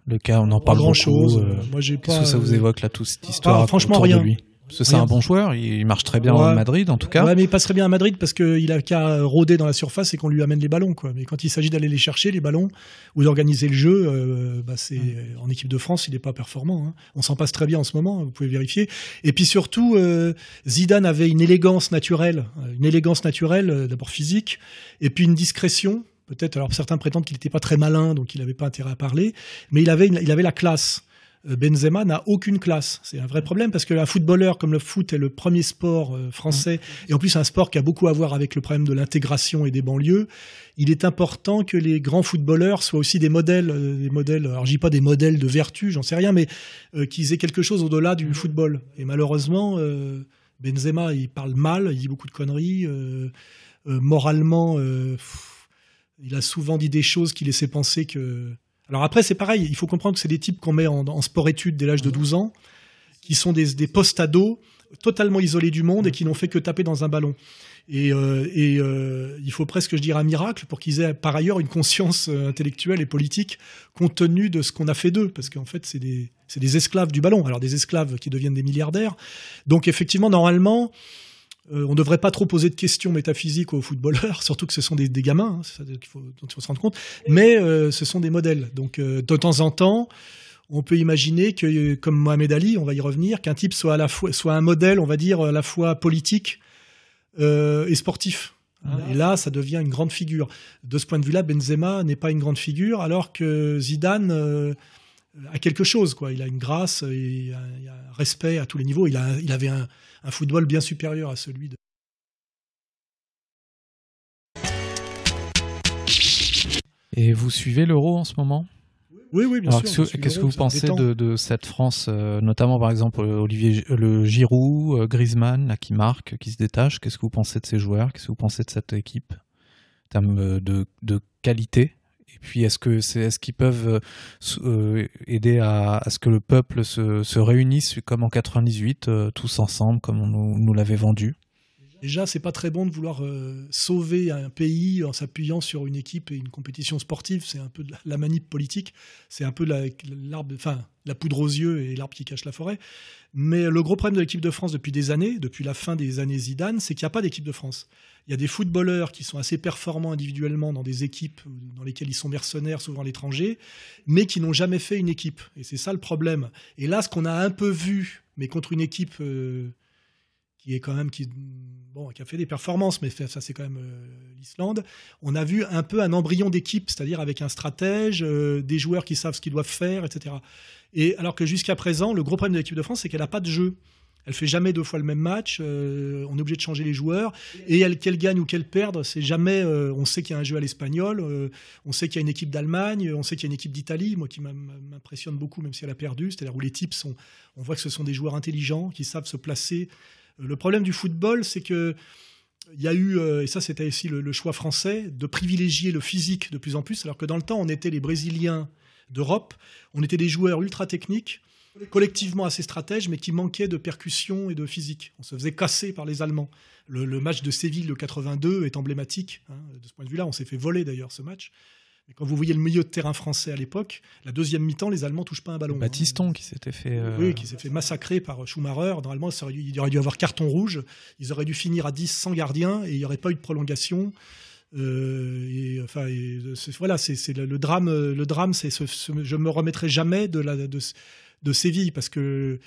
Le cas, on en parle grand beaucoup. chose. Moi, j'ai Qu'est-ce que ça vous évoque là, toute cette histoire ah, Franchement, rien. lui? C'est un bon joueur, il marche très bien à Madrid en tout cas. Ouais, mais il passerait bien à Madrid parce qu'il a qu'à rôder dans la surface et qu'on lui amène les ballons. Quoi. Mais quand il s'agit d'aller les chercher, les ballons, ou d'organiser le jeu, euh, bah c'est mm. en équipe de France, il n'est pas performant. Hein. On s'en passe très bien en ce moment, vous pouvez vérifier. Et puis surtout, euh, Zidane avait une élégance naturelle, une élégance naturelle, euh, d'abord physique, et puis une discrétion. Peut-être, alors certains prétendent qu'il n'était pas très malin, donc il n'avait pas intérêt à parler, mais il avait, il avait la classe. Euh, Benzema n'a aucune classe. C'est un vrai problème parce que un footballeur comme le foot est le premier sport euh, français et en plus un sport qui a beaucoup à voir avec le problème de l'intégration et des banlieues. Il est important que les grands footballeurs soient aussi des modèles, euh, des modèles. Alors je dis pas des modèles de vertu, j'en sais rien, mais qu'ils aient quelque chose au-delà du football. Et malheureusement, Benzema il parle mal, il dit beaucoup de conneries. moralement, il a souvent dit des choses qui laissaient penser que alors après, c'est pareil, il faut comprendre que c'est des types qu'on met en, sport-études dès l'âge de 12 ans, qui sont des, des post-ados totalement isolés du monde et qui n'ont fait que taper dans un ballon. Et, euh, euh, il faut presque, je dirais, un miracle pour qu'ils aient par ailleurs une conscience euh, intellectuelle et politique compte tenu de ce qu'on a fait d'eux, parce qu'en fait, c'est des, des esclaves du ballon. Alors des esclaves qui deviennent des milliardaires. Donc effectivement, normalement, euh, on ne devrait pas trop poser de questions métaphysiques aux footballeurs, surtout que ce sont des, gamins, hein, il faut, dont il faut se rendre compte, mais euh, ce sont des modèles. Donc euh, de temps en temps, on peut imaginer que, comme Mohamed Ali, on va y revenir, qu'un type soit à la fois soit un modèle, on va dire, à la fois politique et sportif. Et là, ça devient une grande figure. De ce point de vue-là, Benzema n'est pas une grande figure, alors que Zidane a quelque chose. Quoi. Il a une grâce, et un, respect à tous les niveaux. Il, a, il avait un, un football bien supérieur à celui de. Et vous suivez l'euro en ce moment? Oui, oui, bien sûr. Qu'est-ce que vous pensez de, cette France, euh, notamment par exemple Olivier le Giroud, euh, Griezmann, là, qui marque, qui se détache Qu'est-ce que vous pensez de ces joueurs? Qu'est-ce que vous pensez de cette équipe? En termes euh, de, de qualité? Et puis, est-ce que c'est, est-ce qu'ils peuvent euh, aider à, ce que le peuple se, réunisse comme en 98, euh, tous ensemble, comme on nous, l'avait vendu? Déjà, c'est pas très bon de vouloir euh, sauver un pays en s'appuyant sur une équipe et une compétition sportive. C'est un peu de la, manip politique. C'est un peu la, l'arbre, enfin, la poudre aux yeux et l'arbre qui cache la forêt. Mais le gros problème de l'équipe de France depuis des années, depuis la fin des années Zidane, c'est qu'il n'y a pas d'équipe de France. Il y a des footballeurs qui sont assez performants individuellement dans des équipes dans lesquelles ils sont mercenaires, souvent à l'étranger, mais qui n'ont jamais fait une équipe. Et c'est ça le problème. Et là, ce qu'on a un peu vu, mais contre une équipe euh, qui est quand même qui, bon, qui a fait des performances, mais ça c'est quand même euh, l'Islande. On a vu un peu un embryon d'équipe, c'est-à-dire avec un stratège, euh, des joueurs qui savent ce qu'ils doivent faire, etc. Et alors que jusqu'à présent, le gros problème de l'équipe de France, c'est qu'elle n'a pas de jeu. Elle fait jamais deux fois le même match. Euh, on est obligé de changer les joueurs. Et elle, qu'elle gagne ou qu'elle perde, c'est jamais. On sait qu'il y a un jeu à l'espagnol. On sait qu'il y a une équipe d'Allemagne. On sait qu'il y a une équipe d'Italie. Moi, qui m'impressionne beaucoup, même si elle a perdu. C'est-à-dire où les types sont. On voit que ce sont des joueurs intelligents qui savent se placer. Le problème du football, c'est que il y a eu, et ça c'était aussi le, choix français, de privilégier le physique de plus en plus, alors que dans le temps, on était les Brésiliens d'Europe, on était des joueurs ultra techniques, collectivement assez stratèges, mais qui manquaient de percussion et de physique. On se faisait casser par les Allemands. Le, match de Séville de 82 est emblématique. Hein, de ce point de vue-là, on s'est fait voler d'ailleurs ce match. Mais quand vous voyez le milieu de terrain français à l'époque, la deuxième mi-temps, les Allemands touchent pas un ballon. Hein. Batiston qui s'était fait. Euh, oui, qui s'est fait massacrer par Schumacher. Normalement, il aurait dû avoir carton rouge. Ils auraient dû finir à 10 sans gardien et il n'y aurait pas eu de prolongation. Euh, et, enfin, voilà, c'est le, drame. Le drame, c'est ce, je me remettrai jamais de, la, de, de Séville parce que euh,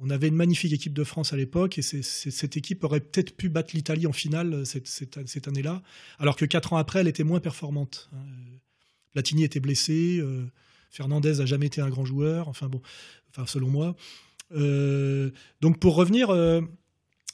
on avait une magnifique équipe de France à l'époque et cette équipe aurait peut-être pu battre l'Italie en finale euh, cette, année-là, alors que quatre ans après, elle était moins performante. Hein. Platini était blessé, Fernandez a jamais été un grand joueur, enfin bon, enfin selon moi. donc pour revenir,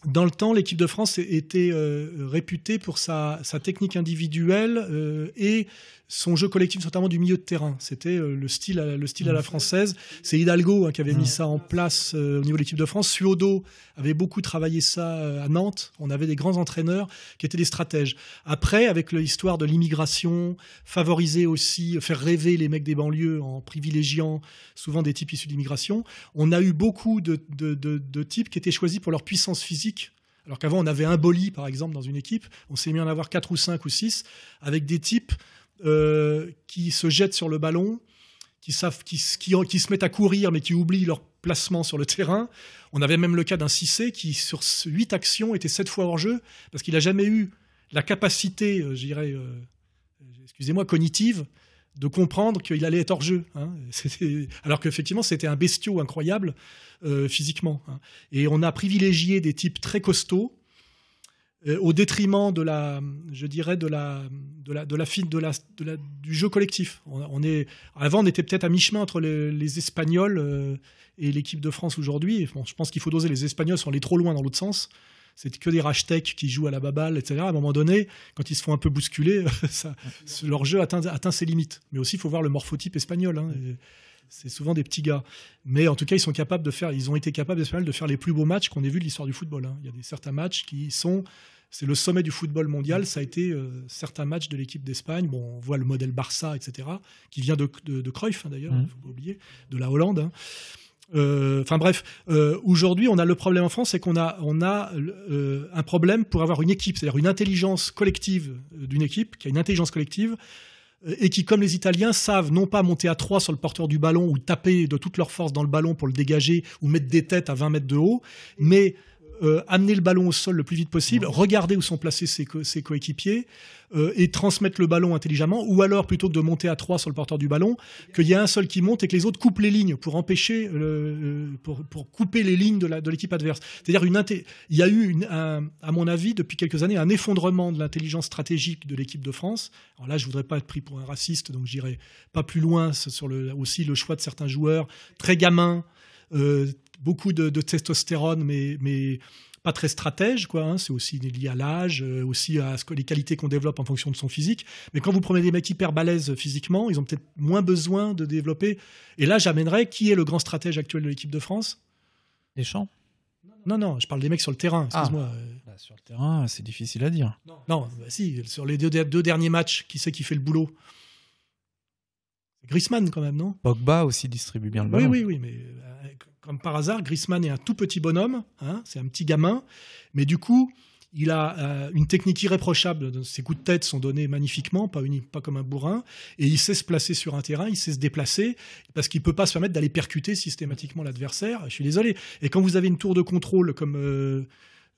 dans le temps, l'équipe de France était réputée pour sa, technique individuelle et son jeu collectif, notamment du milieu de terrain. C'était euh, le style, le style à la française. C'est Hidalgo hein, qui avait mis ça en place euh, au niveau de l'équipe de France. Suodo avait beaucoup travaillé ça euh, à Nantes. On avait des grands entraîneurs qui étaient des stratèges. Après, avec l'histoire de l'immigration, favoriser aussi, faire rêver les mecs des banlieues en privilégiant souvent des types issus de l'immigration, on a eu beaucoup de, de types qui étaient choisis pour leur puissance physique alors qu'avant, on avait un boli, par exemple, dans une équipe. On s'est mis à en avoir quatre ou cinq ou six, avec des types euh, qui se jettent sur le ballon, qui, savent, qui, se mettent à courir mais qui oublient leur placements sur le terrain. On avait même le cas d'un Cissé qui, sur 8 actions, était 7 fois hors jeu parce qu'il n'a jamais eu la capacité, euh, je dirais, euh, excusez-moi, cognitive de comprendre qu'il allait être hors jeu. Hein. Alors qu'effectivement, c'était un bestiau incroyable euh, physiquement. hein. Et on a privilégié des types très costauds euh, au détriment de la, je dirais, de la, de la, de la, fi- de la, du jeu collectif. On, est, avant, on était peut-être à mi-chemin entre les, Espagnols euh, et l'équipe de France aujourd'hui. Je pense qu'il faut doser. Les Espagnols sont allés trop loin dans l'autre sens. C'est que des rachetech qui jouent à la baballe, etc. À un moment donné, quand ils se font un peu bousculer, ça, leur jeu atteint, atteint ses limites. Mais aussi, il faut voir le morphotype espagnol. hein. Et C'est souvent des petits gars. Mais en tout cas, ils sont capables de faire, ils ont été capables, de faire les plus beaux matchs qu'on ait vus de l'histoire du football. hein. Il y a des, certains matchs qui sont, c'est le sommet du football mondial. Ça a été euh, certains matchs de l'équipe d'Espagne. Bon, on voit le modèle Barça, etc., qui vient de, de, de Cruyff, hein, d'ailleurs, il Mhm. faut pas oublier, de la Hollande. hein. Euh, Enfin bref, euh, aujourd'hui, on a le problème en France, c'est qu'on a, euh, un problème pour avoir une équipe, c'est-à-dire une intelligence collective d'une équipe qui a une intelligence collective et qui, comme les Italiens, savent non pas monter à 3 sur le porteur du ballon ou taper de toute leur force dans le ballon pour le dégager ou mettre des têtes à 20 mètres de haut, mais euh, amener le ballon au sol le plus vite possible, regarder où sont placés ses, co- ses coéquipiers euh, et transmettre le ballon intelligemment, ou alors plutôt que de monter à 3 sur le porteur du ballon, qu'il y a un seul qui monte et que les autres coupent les lignes pour empêcher, euh, euh, pour, pour couper les lignes de l'équipe adverse. C'est-à-dire une il y a eu, une, un- à mon avis, depuis quelques années, un effondrement de l'intelligence stratégique de l'équipe de France. Alors là, je voudrais pas être pris pour un raciste, donc j'irai pas plus loin sur le, aussi le choix de certains joueurs très gamins, euh, beaucoup de, de testostérone, mais, mais pas très stratège, quoi. hein. C'est aussi lié à l'âge, euh, aussi à ce que les qualités qu'on développe en fonction de son physique. Mais quand vous prenez des mecs hyper balèzes physiquement, ils ont peut-être moins besoin de développer. Et là, j'amènerais qui est le grand stratège actuel de l'équipe de France Deschamps Non, non, je parle des mecs sur le terrain. Ah. Excuse-moi. euh, Bah, Sur le terrain, c'est difficile à dire. Non, bah si, sur les deux, deux derniers matchs, qui c'est qui fait le boulot? Griezmann quand même, non? Pogba aussi distribue bien le Oui, ballon. oui, oui, mais euh, comme par hasard, Griezmann est un tout petit bonhomme, hein, c'est un petit gamin, mais du coup, il a euh, une technique irréprochable. Ses coups de tête sont donnés magnifiquement, pas, uni- pas comme un bourrin, et il sait se placer sur un terrain, il sait se déplacer, parce qu'il peut pas se permettre d'aller percuter systématiquement l'adversaire. Je suis désolé. Et quand vous avez une tour de contrôle comme euh,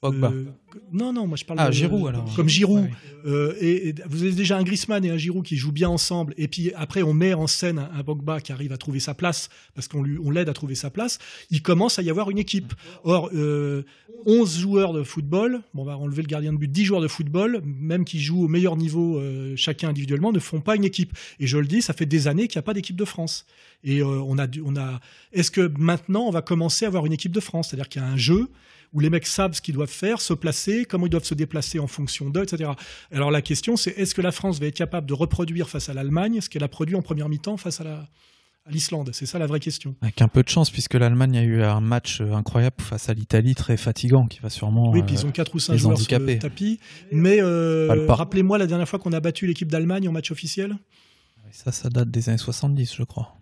Pogba. euh, non, non, moi je parle Ah, de- Giroud, alors. Comme Giroud. Ouais. Euh, et, et vous avez déjà un Griezmann et un Giroud qui jouent bien ensemble, et puis après on met en scène un, un Pogba qui arrive à trouver sa place parce qu'on lui on l'aide à trouver sa place. Il commence à y avoir une équipe. Or, euh, 11 joueurs de football, bon, on va enlever le gardien de but, 10 joueurs de football, même qui jouent au meilleur niveau euh, chacun individuellement, ne font pas une équipe. Et je le dis, ça fait des années qu'il n'y a pas d'équipe de France. Et euh, on a, on a. Est-ce que maintenant on va commencer à avoir une équipe de France, c'est-à-dire qu'il y a un jeu où les mecs savent ce qu'ils doivent faire, se placer, comment ils doivent se déplacer en fonction d'eux, etc. Alors la question, c'est est-ce que la France va être capable de reproduire face à l'Allemagne ce qu'elle a produit en première mi-temps face à la à l'Islande? C'est ça la vraie question. Avec un peu de chance, puisque l'Allemagne a eu un match euh, incroyable face à l'Italie, très fatigant, qui va sûrement. Oui, euh, puis ils ont quatre ou cinq les joueurs sur handicapés. le tapis. Mais euh, rappelez-moi la dernière fois qu'on a battu l'équipe d'Allemagne en match officiel. Ça, ça date des années 70, je crois.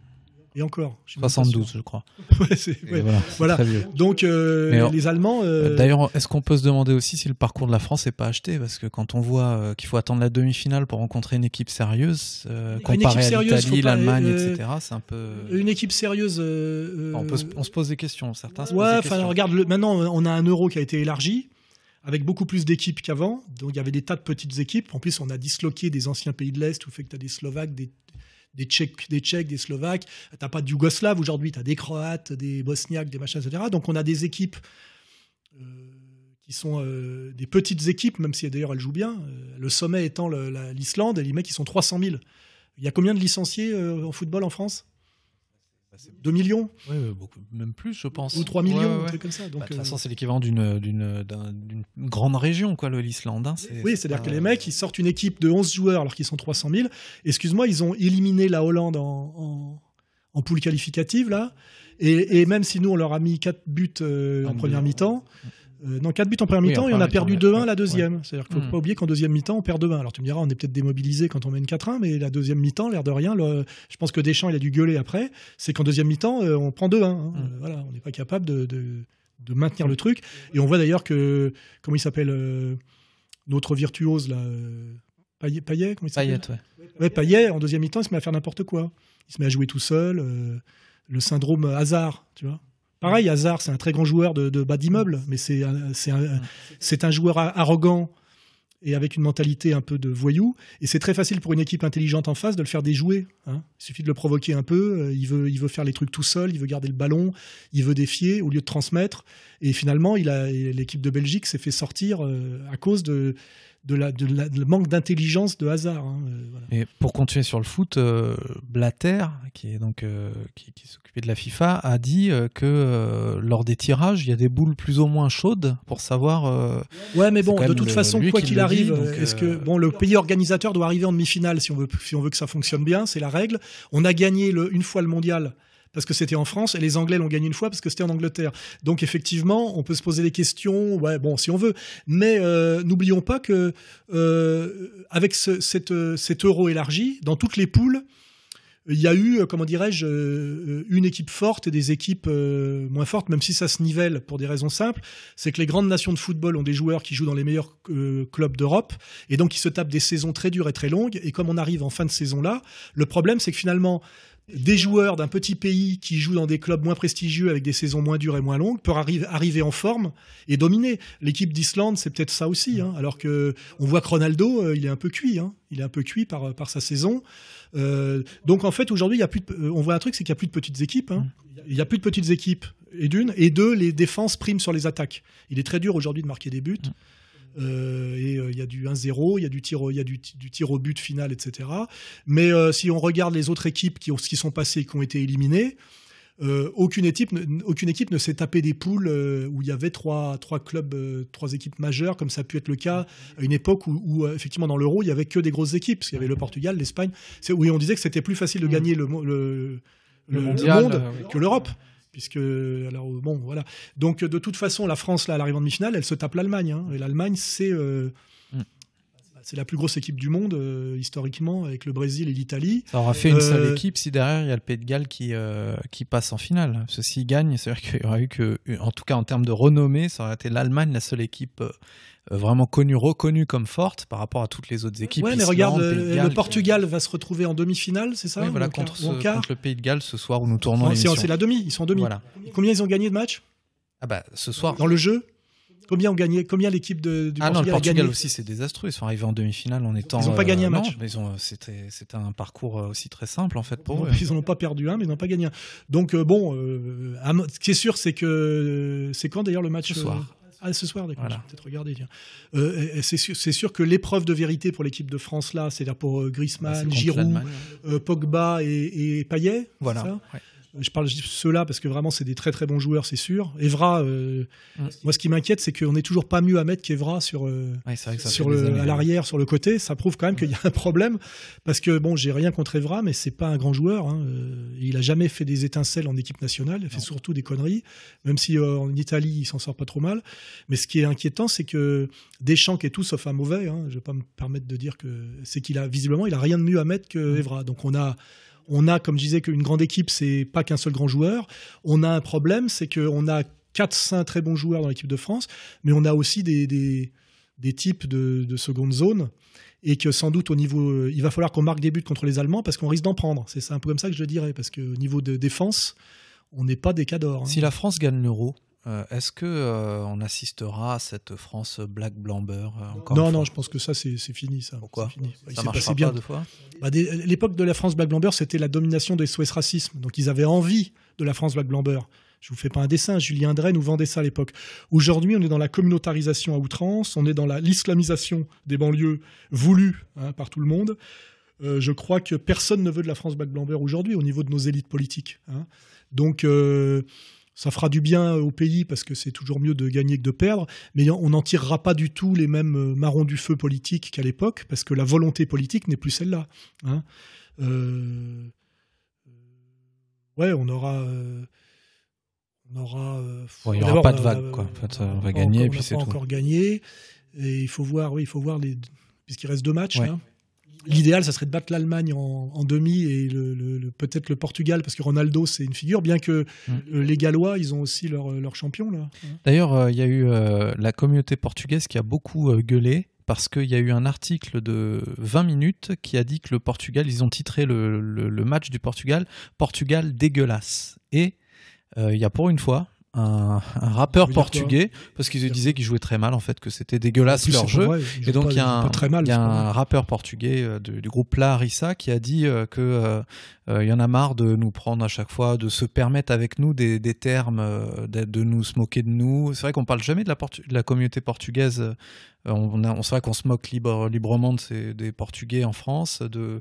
Et encore. je suis même pas 72, je crois. Ouais, ouais. Voilà. c'est Voilà. Très vieux. Donc euh, en- les Allemands. euh, Euh, D'ailleurs, est-ce qu'on peut se demander aussi si le parcours de la France n'est pas acheté? Parce que quand on voit euh, qu'il faut attendre la demi-finale pour rencontrer une équipe sérieuse, euh, Une comparé équipe à l'Italie, l'Allemagne, euh, etc., c'est un peu. une équipe sérieuse. euh, on, peut se, euh, on se pose des questions. Certains se Ouais, enfin, regarde, le- maintenant, on a un euro qui a été élargi, avec beaucoup plus d'équipes qu'avant. Donc, il y avait des tas de petites équipes. En plus, on a disloqué des anciens pays de l'Est, au fait que tu as des Slovaques, des, des, Tchèques, des Tchèques, des Slovaques. Tu pas de Yougoslaves aujourd'hui, tu as des Croates, des Bosniaques, des machins, etc. Donc, on a des équipes euh, qui sont euh, des petites équipes, même si d'ailleurs elles jouent bien. Euh, le sommet étant l'Islande, et les mecs, ils sont 300 000. Il y a combien de licenciés en football en France? 2 millions ouais, beaucoup, même plus, je pense. ou 3 Ouais, millions, ouais, un truc comme ça. Donc, Bah, de toute euh, façon, c'est l'équivalent d'une d'une d'un- d'une grande région, quoi, le l'Islande. hein, c'est- Oui, c'est c'est-à-dire pas- que les mecs, ils sortent une équipe de 11 joueurs alors qu'ils sont 300 000. Excuse-moi, ils ont éliminé la Hollande en, en, en poule qualificative, là. Et, et même si nous, on leur a mis 4 buts euh, en première mi-temps, euh, non, 4 buts en première Oui, mi-temps, et on a perdu mi-temps, 2-1 ouais. la deuxième. C'est-à-dire qu'il ne faut Hmm. pas oublier qu'en deuxième mi-temps, on perd 2-1. Alors tu me diras, on est peut-être démobilisé quand on mène 4-1, mais la deuxième mi-temps, l'air de rien, le- je pense que Deschamps, il a dû gueuler après, c'est qu'en deuxième mi-temps, euh, on prend 2-1. hein. Hmm. Euh, voilà, on n'est pas capable de, de- de maintenir le truc. Et on voit d'ailleurs que, comment il s'appelle, euh, notre virtuose, là, euh, Payet, Payet, comment il s'appelle Payet, ouais. Ouais, Payet, en deuxième mi-temps, il se met à faire n'importe quoi. Il se met à jouer tout seul. euh, le syndrome hasard, tu vois. Pareil, Hazard, c'est un très grand joueur de, de bas d'immeuble, mais c'est un, c'est un, joueur arrogant et avec une mentalité un peu de voyou. Et c'est très facile pour une équipe intelligente en face de le faire déjouer. hein. Il suffit de le provoquer un peu. euh, Il veut, il veut faire les trucs tout seul. Il veut garder le ballon. Il veut défier au lieu de transmettre. Et finalement, il a, l'équipe de Belgique s'est fait sortir euh, à cause de, de, la, de, la- de manque d'intelligence de hasard. hein, euh, voilà. Et pour continuer sur le foot, euh, Blatter, qui est donc euh, qui, qui s'occupait de la FIFA, a dit euh, que lors des tirages, il y a des boules plus ou moins chaudes pour savoir. Ouais, mais bon, de toute le- façon, quoi qui qu'il arrive, est-ce que bon, le pays organisateur doit arriver en demi-finale si on veut, si on veut que ça fonctionne bien, c'est la règle. On a gagné le, une fois le mondial parce que c'était en France et les Anglais l'ont gagné une fois parce que c'était en Angleterre. Donc effectivement, on peut se poser des questions, ouais, bon, si on veut, mais euh, n'oublions pas que euh, avec ce, cette, euh, cet euro élargi, dans toutes les poules. Il y a eu, comment dirais-je, une équipe forte et des équipes moins fortes, même si ça se nivelle pour des raisons simples. C'est que les grandes nations de football ont des joueurs qui jouent dans les meilleurs clubs d'Europe et donc ils se tapent des saisons très dures et très longues. Et comme on arrive en fin de saison là, le problème c'est que finalement des joueurs d'un petit pays qui jouent dans des clubs moins prestigieux avec des saisons moins dures et moins longues peuvent arri- arriver en forme et dominer. L'équipe d'Islande, c'est peut-être ça aussi. hein. alors que on voit que Ronaldo, euh, il est un peu cuit. hein. il est un peu cuit par, par sa saison. Euh, donc en fait, aujourd'hui, il y a plus de- euh, on voit un truc, c'est qu'il n'y a plus de petites équipes. hein. Il n'y a plus de petites équipes. Et d'une, et deux, les défenses priment sur les attaques. Il est très dur aujourd'hui de marquer des buts. Euh, et euh, il y a du 1-0, il y a du tir, au- il y a du, du tir au but final, etc. Mais euh, si on regarde les autres équipes qui, ont, qui sont passées et qui ont été éliminées, euh, aucune équipe, ne- aucune équipe ne s'est tapé des poules euh, où il y avait trois, trois clubs, euh, trois équipes majeures, comme ça a pu être le cas à une époque où, où, effectivement dans l'Euro il y avait que des grosses équipes, parce qu'il y avait le Portugal, l'Espagne. Où on disait que c'était plus facile de gagner le, mo- le, le- le mondial, monde que l'Europe. Puisque, alors, bon, voilà. Donc, de toute façon, la France, là, à l'arrivée en demi-finale, elle se tape l'Allemagne. hein. Et l'Allemagne, c'est euh. C'est la plus grosse équipe du monde, euh, historiquement, avec le Brésil et l'Italie. Ça aura fait une Euh, seule équipe si derrière il y a le Pays de Galles qui, euh, qui passe en finale. Parce que s'il gagne, c'est-à-dire qu'il y aurait eu que, en tout cas en termes de renommée, ça aurait été l'Allemagne la seule équipe euh, euh, vraiment connue, reconnue comme forte par rapport à toutes les autres équipes. ouais, mais regarde, euh, Galles, le Portugal va se retrouver en demi-finale, c'est ça Oui, voilà, contre, ce- le Pays de Galles ce soir où nous tournons c'est la demi, ils sont en demi. Voilà. Combien ils ont gagné de matchs Ah bah ce soir. dans le jeu Combien ont gagné Combien l'équipe de, du Ah non, Portugal le a Portugal gagné aussi, c'est désastreux. Ils sont arrivés en demi-finale en étant. Ils ont pas gagné un non, match. mais ils ont, c'était, c'était un parcours euh, aussi très simple en fait pour eux. Ils n'en ont pas perdu un, mais ils n'ont pas gagné un. Donc euh, bon, euh, ce qui est sûr, c'est que c'est quand d'ailleurs le match Ce euh, soir. Ah, ce soir, d'accord. Voilà. Peut-être regarder. Tiens. Euh, c'est sûr, c'est sûr que l'épreuve de vérité pour l'équipe de France là, c'est-à-dire pour euh, Griezmann, contre Giroud, euh, Pogba et, et Payet. Voilà. ça? ouais. Je parle de ceux-là parce que vraiment c'est des très très bons joueurs, c'est sûr. Evra, euh, Mm. moi ce qui m'inquiète, c'est qu'on n'est toujours pas mieux à mettre qu'Evra sur euh, Ouais, sur le, à l'arrière, sur le côté. Ça prouve quand même qu'il y a un problème parce que bon, j'ai rien contre Evra, mais c'est pas un grand joueur. hein. Euh, Il a jamais fait des étincelles en équipe nationale. Il fait Non. surtout des conneries, même si euh, en Italie il s'en sort pas trop mal. Mais ce qui est inquiétant, c'est que Deschamps qui est tout sauf un mauvais. Hein, je vais pas me permettre de dire que c'est qu'il a visiblement il a rien de mieux à mettre que Mm. Evra. Donc on a on a, comme je disais, qu'une grande équipe, c'est pas qu'un seul grand joueur. On a un problème, c'est qu'on a 4-5 très bons joueurs dans l'équipe de France, mais on a aussi des, des, types de, de seconde zone. Et que sans doute au niveau. Il va falloir qu'on marque des buts contre les Allemands parce qu'on risque d'en prendre. C'est un peu comme ça que je le dirais. Parce qu'au niveau de défense, on n'est pas des cadors. hein. Si la France gagne l'euro, est-ce que euh, on assistera à cette France black blamber euh, encore Non, non, je pense que ça, c'est fini. Ça. Pourquoi fini. Ça s'est marchera passé bien. pas deux fois Bah, L'époque de la France Black Blamber, c'était la domination des SOS racisme. Donc ils avaient envie de la France Black Blamber. Je vous fais pas un dessin, Julien Drey nous vendait ça à l'époque. Aujourd'hui, on est dans la communautarisation à outrance, on est dans la- l'islamisation des banlieues voulue hein, par tout le monde. Euh, je crois que personne ne veut de la France Black Blamber aujourd'hui au niveau de nos élites politiques. hein. Donc euh, ça fera du bien au pays parce que c'est toujours mieux de gagner que de perdre, mais on n'en tirera pas du tout les mêmes euh, marrons du feu politiques qu'à l'époque parce que la volonté politique n'est plus celle-là. hein. Euh, ouais, on aura. euh, on aura. euh, Ouais, il y d'abord, aura pas de vague, quoi. En fait, on va gagner, et puis c'est tout. encore gagné. Et il faut voir, oui, il faut voir les. Puisqu'il reste deux matchs. Ouais. là. L'idéal, ça serait de battre l'Allemagne en, en demi et le, le- le- peut-être le Portugal, parce que Ronaldo, c'est une figure, bien que Mm. euh, les Gallois, ils ont aussi leur, leur champion, là. D'ailleurs, euh, il y a eu euh, la communauté portugaise qui a beaucoup gueulé parce qu'il y a eu un article de 20 minutes qui a dit que le Portugal, ils ont titré le, match du Portugal Portugal dégueulasse. Et Il y a pour une fois un, un rappeur portugais, parce qu'ils disaient qu'ils jouaient très mal, en fait, que c'était dégueulasse plus, leur jeu. vrai, Et donc il y a un, mal. y a un rappeur portugais euh, du, groupe La Harissa qui a dit euh, que euh, euh, il y en a marre de nous prendre à chaque fois, de se permettre avec nous des, des termes, de, de nous se moquer de nous. C'est vrai qu'on parle jamais de la, portu- de la communauté portugaise. Euh, on, a- on vrai qu'on se moque libre, librement de ces, des Portugais en France. De,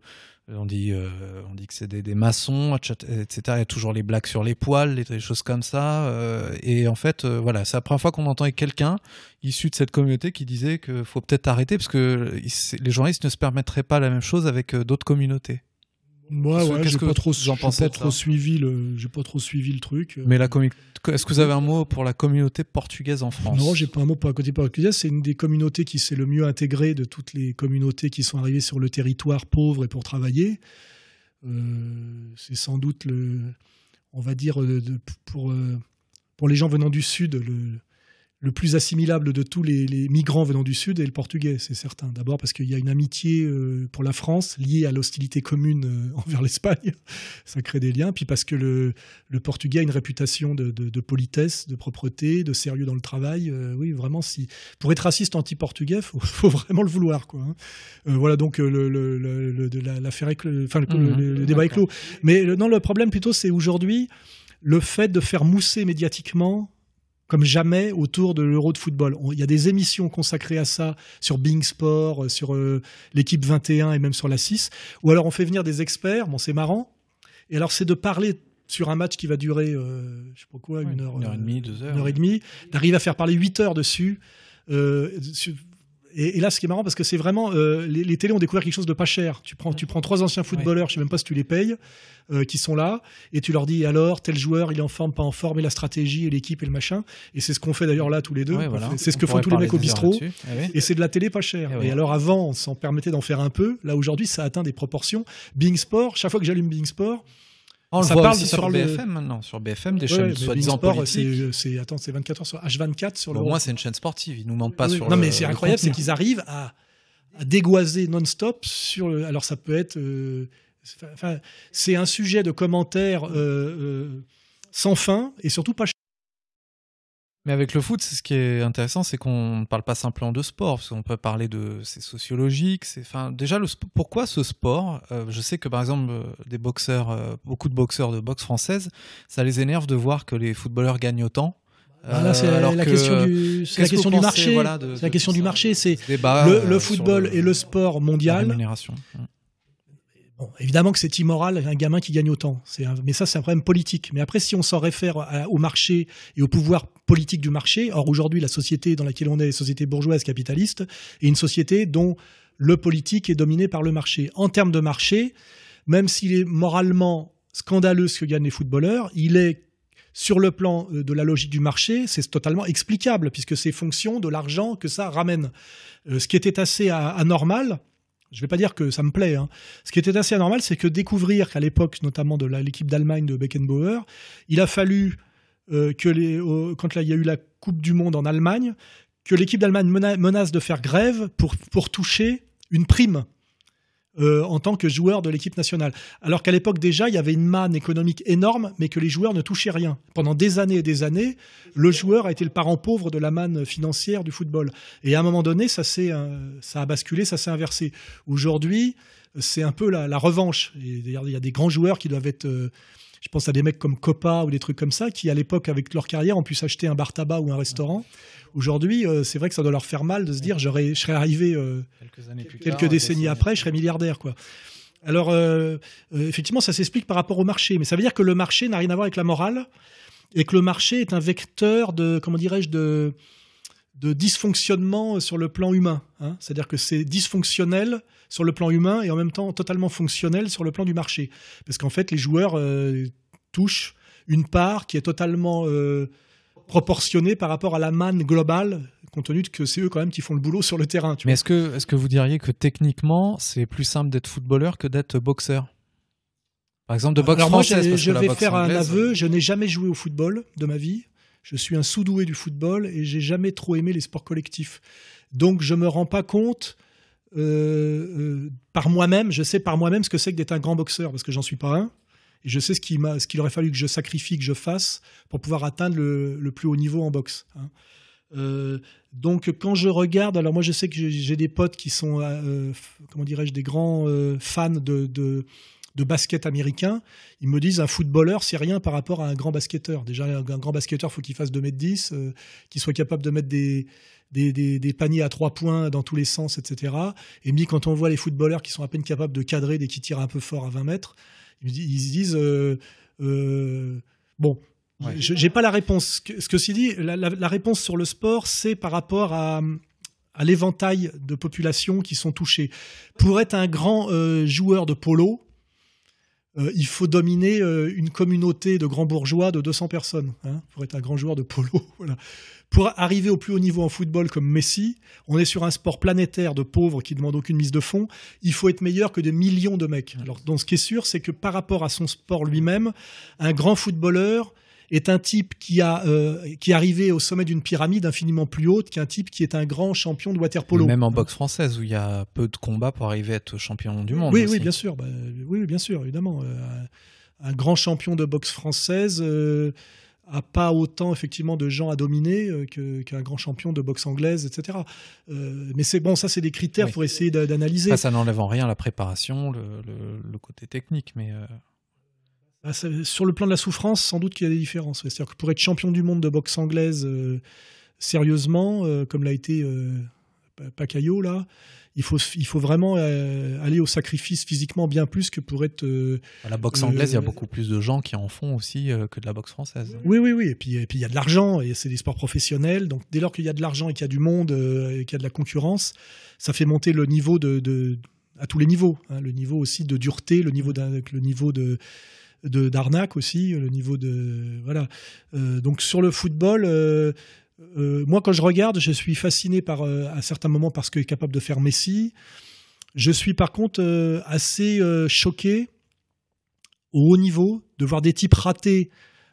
on dit, euh, on dit que c'est des, des maçons, etc. Il y a toujours les blagues sur les poils, des choses comme ça. euh, et en fait, voilà, c'est la première fois qu'on entendait quelqu'un issu de cette communauté qui disait qu'il faut peut-être arrêter parce que les journalistes ne se permettraient pas la même chose avec d'autres communautés. Moi, ouais, j'ai pas trop, pas suivi le, j'ai pas trop suivi le truc. Mais la est-ce que vous avez un mot pour la communauté portugaise en France? Non, j'ai pas un mot pour la côté portugais. C'est une des communautés qui s'est le mieux intégrée de toutes les communautés qui sont arrivées sur le territoire pauvre et pour travailler. Euh, c'est sans doute le, on va dire, euh, de- pour, euh, pour les gens venant du Sud, le, le plus assimilable de tous les, les migrants venant du Sud est le portugais, c'est certain. D'abord parce qu'il y a une amitié euh, pour la France liée à l'hostilité commune euh, envers l'Espagne. Ça crée des liens. Puis parce que le, le portugais a une réputation de, de- de politesse, de propreté, de sérieux dans le travail. Euh, oui, vraiment, si pour être raciste anti-portugais, faut, faut vraiment le vouloir, quoi. hein. Voilà, donc le, la- l'affaire, est enfin le, le- le débat est clos. Mais non, le problème plutôt, c'est aujourd'hui le fait de faire mousser médiatiquement comme jamais autour de l'Euro de football. Il y a des émissions consacrées à ça sur Bing Sport, euh, sur euh, l'équipe 21 et même sur la 6. Ou alors on fait venir des experts, bon c'est marrant. Et alors c'est de parler sur un match qui va durer, euh, je sais pas quoi, Ouais, une heure, une heure et euh, demie, deux heures. une heure et demie, d'arriver à faire parler 8 heures dessus. euh, et, et là, ce qui est marrant, parce que c'est vraiment. euh, les, les télés ont découvert quelque chose de pas cher. Tu prends, tu prends trois anciens footballeurs, je sais même pas si tu les payes, euh, qui sont là, et tu leur dis alors, tel joueur, il est en forme, pas en forme, et la stratégie, et l'équipe, et le machin. Et c'est ce qu'on fait d'ailleurs là tous les deux. Ouais, voilà. C'est ce On que font tous les mecs au bistrot. Ah oui. Et c'est de la télé pas chère. Eh Et, ouais. alors avant, on s'en permettait d'en faire un peu. Là aujourd'hui, ça atteint des proportions. Bing Sport, chaque fois que j'allume Bing Sport, On le Ça parle aussi sur BFM maintenant, sur BFM, des ouais, chaînes soi-disant politiques. c'est attends, c'est 24 heures sur H24 sur Bon, le. au moins, c'est une chaîne sportive. Ils nous mentent pas Oui, sur non, le- mais c'est le incroyable, c'est qu'ils arrivent à, à dégoiser non-stop sur. le- alors ça peut être. euh, enfin, c'est un sujet de commentaires euh, euh, sans fin et surtout pas. Mais avec le foot, c'est ce qui est intéressant, c'est qu'on ne parle pas simplement de sport, parce qu'on peut parler de c'est sociologique, c'est enfin déjà le pourquoi ce sport Euh, Je sais que par exemple euh, des boxeurs, euh, beaucoup de boxeurs de boxe française, ça les énerve de voir que les footballeurs gagnent autant. Ah, là, c'est la que- question du, c'est la question du marché. c'est la question du marché. C'est le, euh, le football et le sport la mondial. rémunération. Bon, évidemment que c'est immoral un gamin qui gagne autant. Mais ça, c'est un problème politique. Mais après, si on s'en réfère au marché et au pouvoir politique du marché, or aujourd'hui, la société dans laquelle on est, société bourgeoise capitaliste, est une société dont le politique est dominé par le marché. En termes de marché, même s'il est moralement scandaleux ce que gagnent les footballeurs, il est sur le plan euh, de la logique du marché, c'est totalement explicable puisque c'est fonction de l'argent que ça ramène. Euh, ce qui était assez a- anormal, je ne vais pas dire que ça me plaît, hein, ce qui était assez anormal, c'est que découvrir qu'à l'époque, notamment de l'équipe d'Allemagne de Beckenbauer, il a fallu euh, que quand il y a eu la Coupe du Monde en Allemagne, que l'équipe d'Allemagne mena- menace de faire grève pour toucher une prime euh, en tant que joueur de l'équipe nationale. Alors qu'à l'époque déjà, il y avait une manne économique énorme, mais que les joueurs ne touchaient rien. Pendant des années et des années, le joueur a été le parent pauvre de la manne financière du football. Et à un moment donné, ça, euh, ça a basculé, ça s'est inversé. Aujourd'hui, c'est un peu la, revanche. Il y a des grands joueurs qui doivent être. euh, je pense à des mecs comme Copa ou des trucs comme ça, qui à l'époque, avec leur carrière, ont pu s'acheter un bar tabac ou un restaurant. Aujourd'hui, euh, c'est vrai que ça doit leur faire mal de se dire j'aurais, je serais arrivé euh, Quelques années plus quelques tard, décennies après, je serais milliardaire. Quoi. Alors, euh, effectivement, ça s'explique par rapport au marché. Mais ça veut dire que le marché n'a rien à voir avec la morale et que le marché est un vecteur de, comment dirais-je, de, de dysfonctionnement sur le plan humain. hein. C'est-à-dire que c'est dysfonctionnel sur le plan humain et en même temps totalement fonctionnel sur le plan du marché. Parce qu'en fait, les joueurs euh, touchent une part qui est totalement euh, proportionnée par rapport à la manne globale, compte tenu que c'est eux quand même qui font le boulot sur le terrain. Tu Mais est-ce que, est-ce que vous diriez que techniquement, c'est plus simple d'être footballeur que d'être boxeur? Par exemple, de boxe Alors française, je, parce je que la vais boxe faire un aveu. Je n'ai jamais joué au football de ma vie. Je suis un sous-doué du football et j'ai jamais trop aimé les sports collectifs. Donc, je me rends pas compte euh, euh, par moi-même. Je sais par moi-même ce que c'est que d'être un grand boxeur parce que j'en suis pas un. Et je sais ce qu'il aurait fallu que je sacrifie, que je fasse pour pouvoir atteindre le, plus haut niveau en boxe. Hein. Euh, donc quand je regarde, alors moi je sais que j'ai des potes qui sont, comment dirais-je, des grands fans de, de, basket américain. Ils me disent un footballeur c'est rien par rapport à un grand basketteur. Déjà un, grand basketteur faut qu'il fasse 2 mètres 10, qu'il soit capable de mettre des des, paniers à trois points dans tous les sens, etc. Et dit quand on voit les footballeurs qui sont à peine capables de cadrer dès qu'ils tirent un peu fort à 20 mètres, ils, se disent euh, euh, bon. Je J'ai pas la réponse. Ce que, c'est dit, la, réponse sur le sport, c'est par rapport à, à l'éventail de populations qui sont touchées. Pour être un grand euh, joueur de polo, il faut dominer une communauté de grands bourgeois de 200 personnes hein, pour être un grand joueur de polo. Pour arriver au plus haut niveau en football comme Messi, on est sur un sport planétaire de pauvres qui demande aucune mise de fond. Il faut être meilleur que des millions de mecs. Alors, ce qui est sûr, c'est que par rapport à son sport lui-même, un grand footballeur est un type qui a euh, qui est arrivé au sommet d'une pyramide infiniment plus haute qu'un type qui est un grand champion de waterpolo. Même en boxe française où il y a peu de combats pour arriver à être champion du monde. Oui, oui, bien sûr. Bah, oui, bien sûr, évidemment. Euh, un, grand champion de boxe française. Euh, a pas autant effectivement de gens à dominer euh, qu'un grand champion de boxe anglaise, etc. Euh, mais c'est bon, ça c'est des critères pour essayer d'analyser. Ça, n'enlève en rien la préparation, le, côté technique, mais euh, ah, sur le plan de la souffrance, sans doute qu'il y a des différences. C'est-à-dire que pour être champion du monde de boxe anglaise sérieusement, comme l'a été Pacquiao là, il faut, il faut vraiment euh, aller au sacrifice physiquement bien plus que pour être. Euh, la boxe anglaise, il y a euh, beaucoup plus de gens qui en font aussi que de la boxe française. Oui, oui, oui. Et puis, et puis il y a de l'argent et c'est des sports professionnels. Donc dès lors qu'il y a de l'argent et qu'il y a du monde et qu'il y a de la concurrence, ça fait monter le niveau de, à tous les niveaux. Hein. le niveau aussi de dureté, le niveau le niveau de d'arnaque aussi, le niveau de voilà. donc sur le football euh, moi, quand je regarde, je suis fasciné par, euh, à certains moments par ce qu'il est capable de faire Messi. Je suis par contre euh, assez choqué au haut niveau de voir des types ratés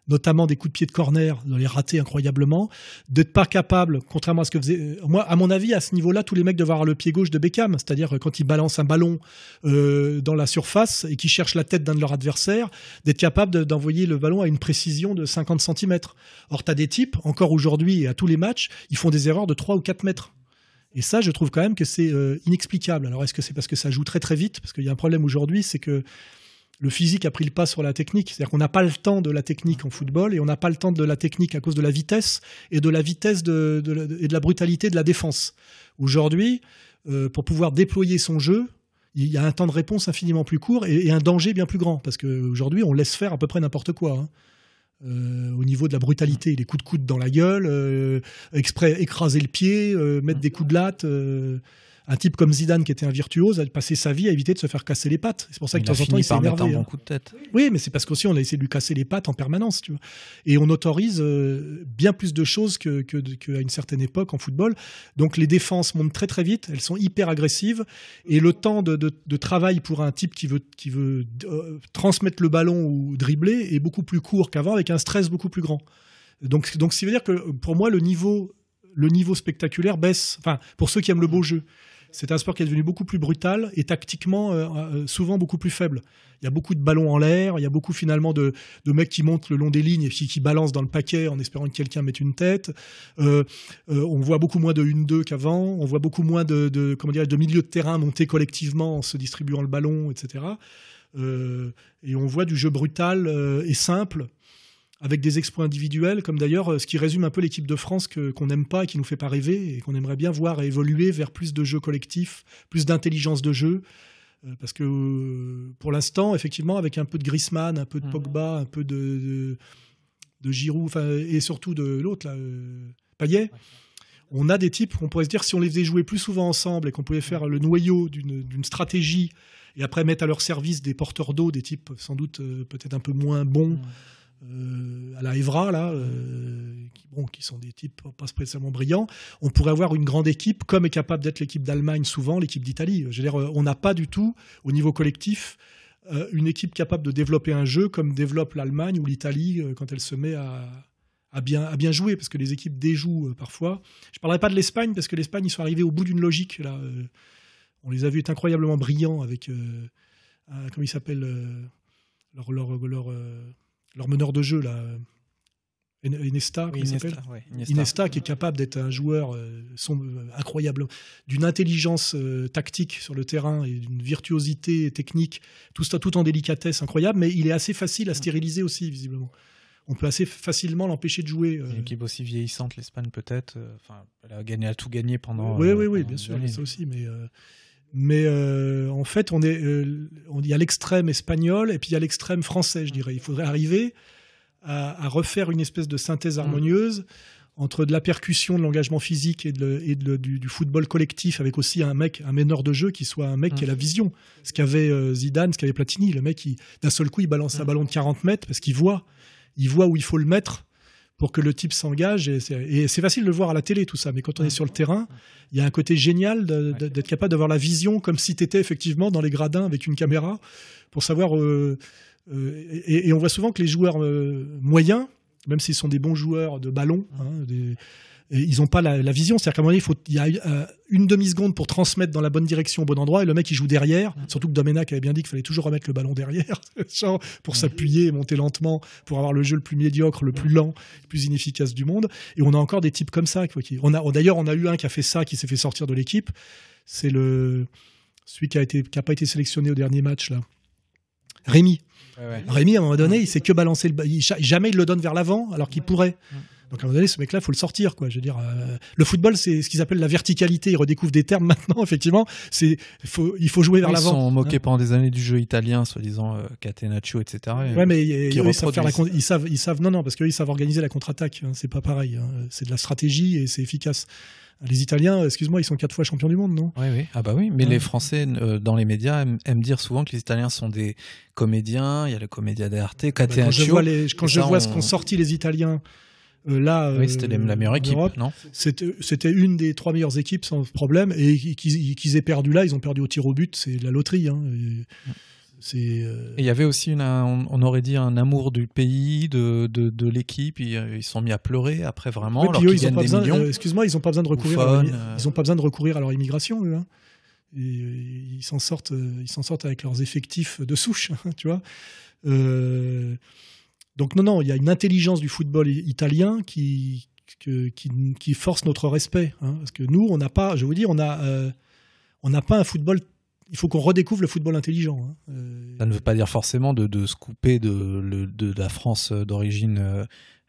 notamment des coups de pied de corner, de les rater incroyablement, d'être pas capable, contrairement à ce que faisait. Euh, moi, à mon avis, à ce niveau-là, tous les mecs doivent avoir le pied gauche de Beckham, c'est-à-dire quand ils balancent un ballon euh, dans la surface et qu'ils cherchent la tête d'un de leurs adversaires, d'être capable d'envoyer le ballon à une précision de 50 cm. Or, tu as des types, encore aujourd'hui et à tous les matchs, ils font des erreurs de 3 ou 4 mètres. Et ça, je trouve quand même que c'est euh, inexplicable. Alors, est-ce que c'est parce que ça joue très très vite? Parce qu'il y a un problème aujourd'hui, c'est que le physique a pris le pas sur la technique. C'est-à-dire qu'on n'a pas le temps de la technique en football et on n'a pas le temps de la technique à cause de la vitesse et de la vitesse de, et de la brutalité de la défense. Aujourd'hui, euh, pour pouvoir déployer son jeu, il y a un temps de réponse infiniment plus court et, un danger bien plus grand. Parce qu'aujourd'hui, on laisse faire à peu près n'importe quoi. Hein. Euh, au niveau de la brutalité, les coups de coude dans la gueule, euh, exprès écraser le pied, mettre des coups de latte un type comme Zidane qui était un virtuose a passé sa vie à éviter de se faire casser les pattes. C'est pour ça que de temps en temps il s'est énervé. Hein. coup de tête. Oui, mais c'est parce qu'aussi on a essayé de lui casser les pattes en permanence, tu vois. Et on autorise euh, bien plus de choses que qu'à une certaine époque en football. Donc les défenses montent très très vite, elles sont hyper agressives et le temps de, de, travail pour un type qui veut qui veut euh, transmettre le ballon ou dribbler est beaucoup plus court qu'avant avec un stress beaucoup plus grand. Donc donc ça veut dire que pour moi le niveau le niveau spectaculaire baisse. Enfin, pour ceux qui aiment le beau jeu. C'est un sport qui est devenu beaucoup plus brutal et tactiquement euh, euh, souvent beaucoup plus faible. Il y a beaucoup de ballons en l'air, il y a beaucoup finalement de, mecs qui montent le long des lignes et qui, qui balancent dans le paquet en espérant que quelqu'un mette une tête. Euh, on voit beaucoup moins de 1-2 qu'avant, on voit beaucoup moins de, comment dire, de milieux de terrain montés collectivement en se distribuant le ballon, etc. et on voit du jeu brutal et simple avec des exploits individuels, comme d'ailleurs euh, ce qui résume un peu l'équipe de France qu'on n'aime pas et qui nous fait pas rêver et qu'on aimerait bien voir évoluer vers plus de jeux collectifs, plus d'intelligence de jeu. Euh, parce que euh, pour l'instant, effectivement, avec un peu de Griezmann, un peu de mmh. Pogba, un peu de, de, Giroud, et surtout de l'autre, Payet, on a des types qu'on pourrait se dire si on les faisait jouer plus souvent ensemble et qu'on pouvait faire le noyau d'une stratégie et après mettre à leur service des porteurs d'eau, des types sans doute peut-être un peu moins bons. Mmh. Euh, à la Evra, là, euh, qui, sont des types pas spécialement brillants, on pourrait avoir une grande équipe, comme est capable d'être l'équipe d'Allemagne souvent, l'équipe d'Italie. Dire, on n'a pas du tout, au niveau collectif, euh, une équipe capable de développer un jeu comme développe l'Allemagne ou l'Italie quand elle se met à, bien, à bien jouer, parce que les équipes déjouent parfois. Je ne parlerai pas de l'Espagne, parce que l'Espagne, ils sont arrivés au bout d'une logique. On les a vus être incroyablement brillants avec, comment il s'appelle leur, euh, leur meneur de jeu, là. Il s'appelle ouais, Iniesta. Iniesta, qui est capable d'être un joueur euh, son- euh, incroyable, d'une intelligence euh, tactique sur le terrain et d'une virtuosité technique, tout ça tout en délicatesse incroyable, mais il est assez facile à stériliser aussi, visiblement. On peut assez facilement l'empêcher de jouer. Une équipe aussi vieillissante, l'Espagne peut-être. Enfin, elle a gagné, elle a tout gagné pendant. Oui, oui, oui, bien sûr, ça aussi, mais. Mais euh, en fait, on est, euh, on- il y a l'extrême espagnol et puis il y a l'extrême français, je dirais. Il faudrait arriver à, à refaire une espèce de synthèse harmonieuse entre de la percussion, de l'engagement physique et, de, le- et de le- du, du football collectif, avec aussi un mec, un meneur de jeu qui soit un mec qui a la vision. Ce qu'avait euh, Zidane, ce qu'avait Platini, le mec, d'un seul coup, il balance un ballon de 40 mètres parce qu'il voit, il voit où il faut le mettre pour que le type s'engage. Et c'est facile de le voir à la télé, tout ça. Mais quand on est sur le terrain, il y a un côté génial d'être capable d'avoir la vision comme si tu étais effectivement dans les gradins avec une caméra pour savoir. euh, euh, et, et on voit souvent que les joueurs euh, moyens, même s'ils sont des bons joueurs de ballon, hein, des- ils n'ont pas la, la vision. C'est-à-dire qu'à un moment donné, il, faut, il y a euh, une demi-seconde pour transmettre dans la bonne direction au bon endroit, et le mec, il joue derrière. Surtout que Domenac avait bien dit qu'il fallait toujours remettre le ballon derrière, pour s'appuyer et monter lentement, pour avoir le jeu le plus médiocre, le plus lent, le plus inefficace du monde. Et on a encore des types comme ça. on a, D'ailleurs, on a eu un qui a fait ça, qui s'est fait sortir de l'équipe. C'est le celui qui a été qui a pas été sélectionné au dernier match là. Rémi. Ouais, ouais. Rémi, à un moment donné, il sait que balancer le il- jamais il le donne vers l'avant alors qu'il pourrait. Donc à un moment donné, ce mec-là, faut le sortir, quoi. Je veux dire, euh, le football, c'est ce qu'ils appellent la verticalité. Ils redécouvrent des termes maintenant, effectivement. C'est, faut, il faut jouer vers Ils l'avant. sont moqués Hein. pendant des années du jeu italien, soi-disant euh, Catenaccio, etc. Et- Ouais, mais eux, ils savent faire la ils savent, ils savent, non, non, parce qu'ils savent organiser la contre-attaque. hein. C'est pas pareil. hein. C'est de la stratégie et c'est efficace. Les Italiens, excuse-moi, ils sont quatre fois champions du monde, non? Oui, oui. Ah bah oui, mais Ouais. les Français, euh, dans les médias, aiment, aiment dire souvent que les Italiens sont des comédiens. Il y a le comédia d'arte, Bah, Quand je Catenaccio. vois, les, quand je vois ce on- qu'ont sorti les Italiens là, Oui, c'était euh, la meilleure équipe, Europe, non? C'était c'était une des trois meilleures équipes sans problème et qu'ils qu'ils aient perdu là, ils ont perdu au tir au but, c'est de la loterie. Hein. Et euh, Et il y avait aussi, une, un- on aurait dit, un amour du pays, de, de, de l'équipe. Ils ils se sont mis à pleurer après vraiment, alors eux, ils ont pas des besoin, millions. euh, excuse-moi, ils ont pas besoin de recourir. à leur, euh, Ils ont pas besoin de recourir à leur immigration, eux. hein. Et, euh, ils s'en sortent, euh, ils s'en sortent avec leurs effectifs de souche, tu vois. Donc non, non, il y a une intelligence du football italien qui que- qui, qui force notre respect, hein. parce que nous, on n'a pas, je vous dire, on a, euh, on n'a pas un football. Il faut qu'on redécouvre le football intelligent. hein. Euh, Ça ne veut pas dire forcément de, de se couper de, le- de, de la France d'origine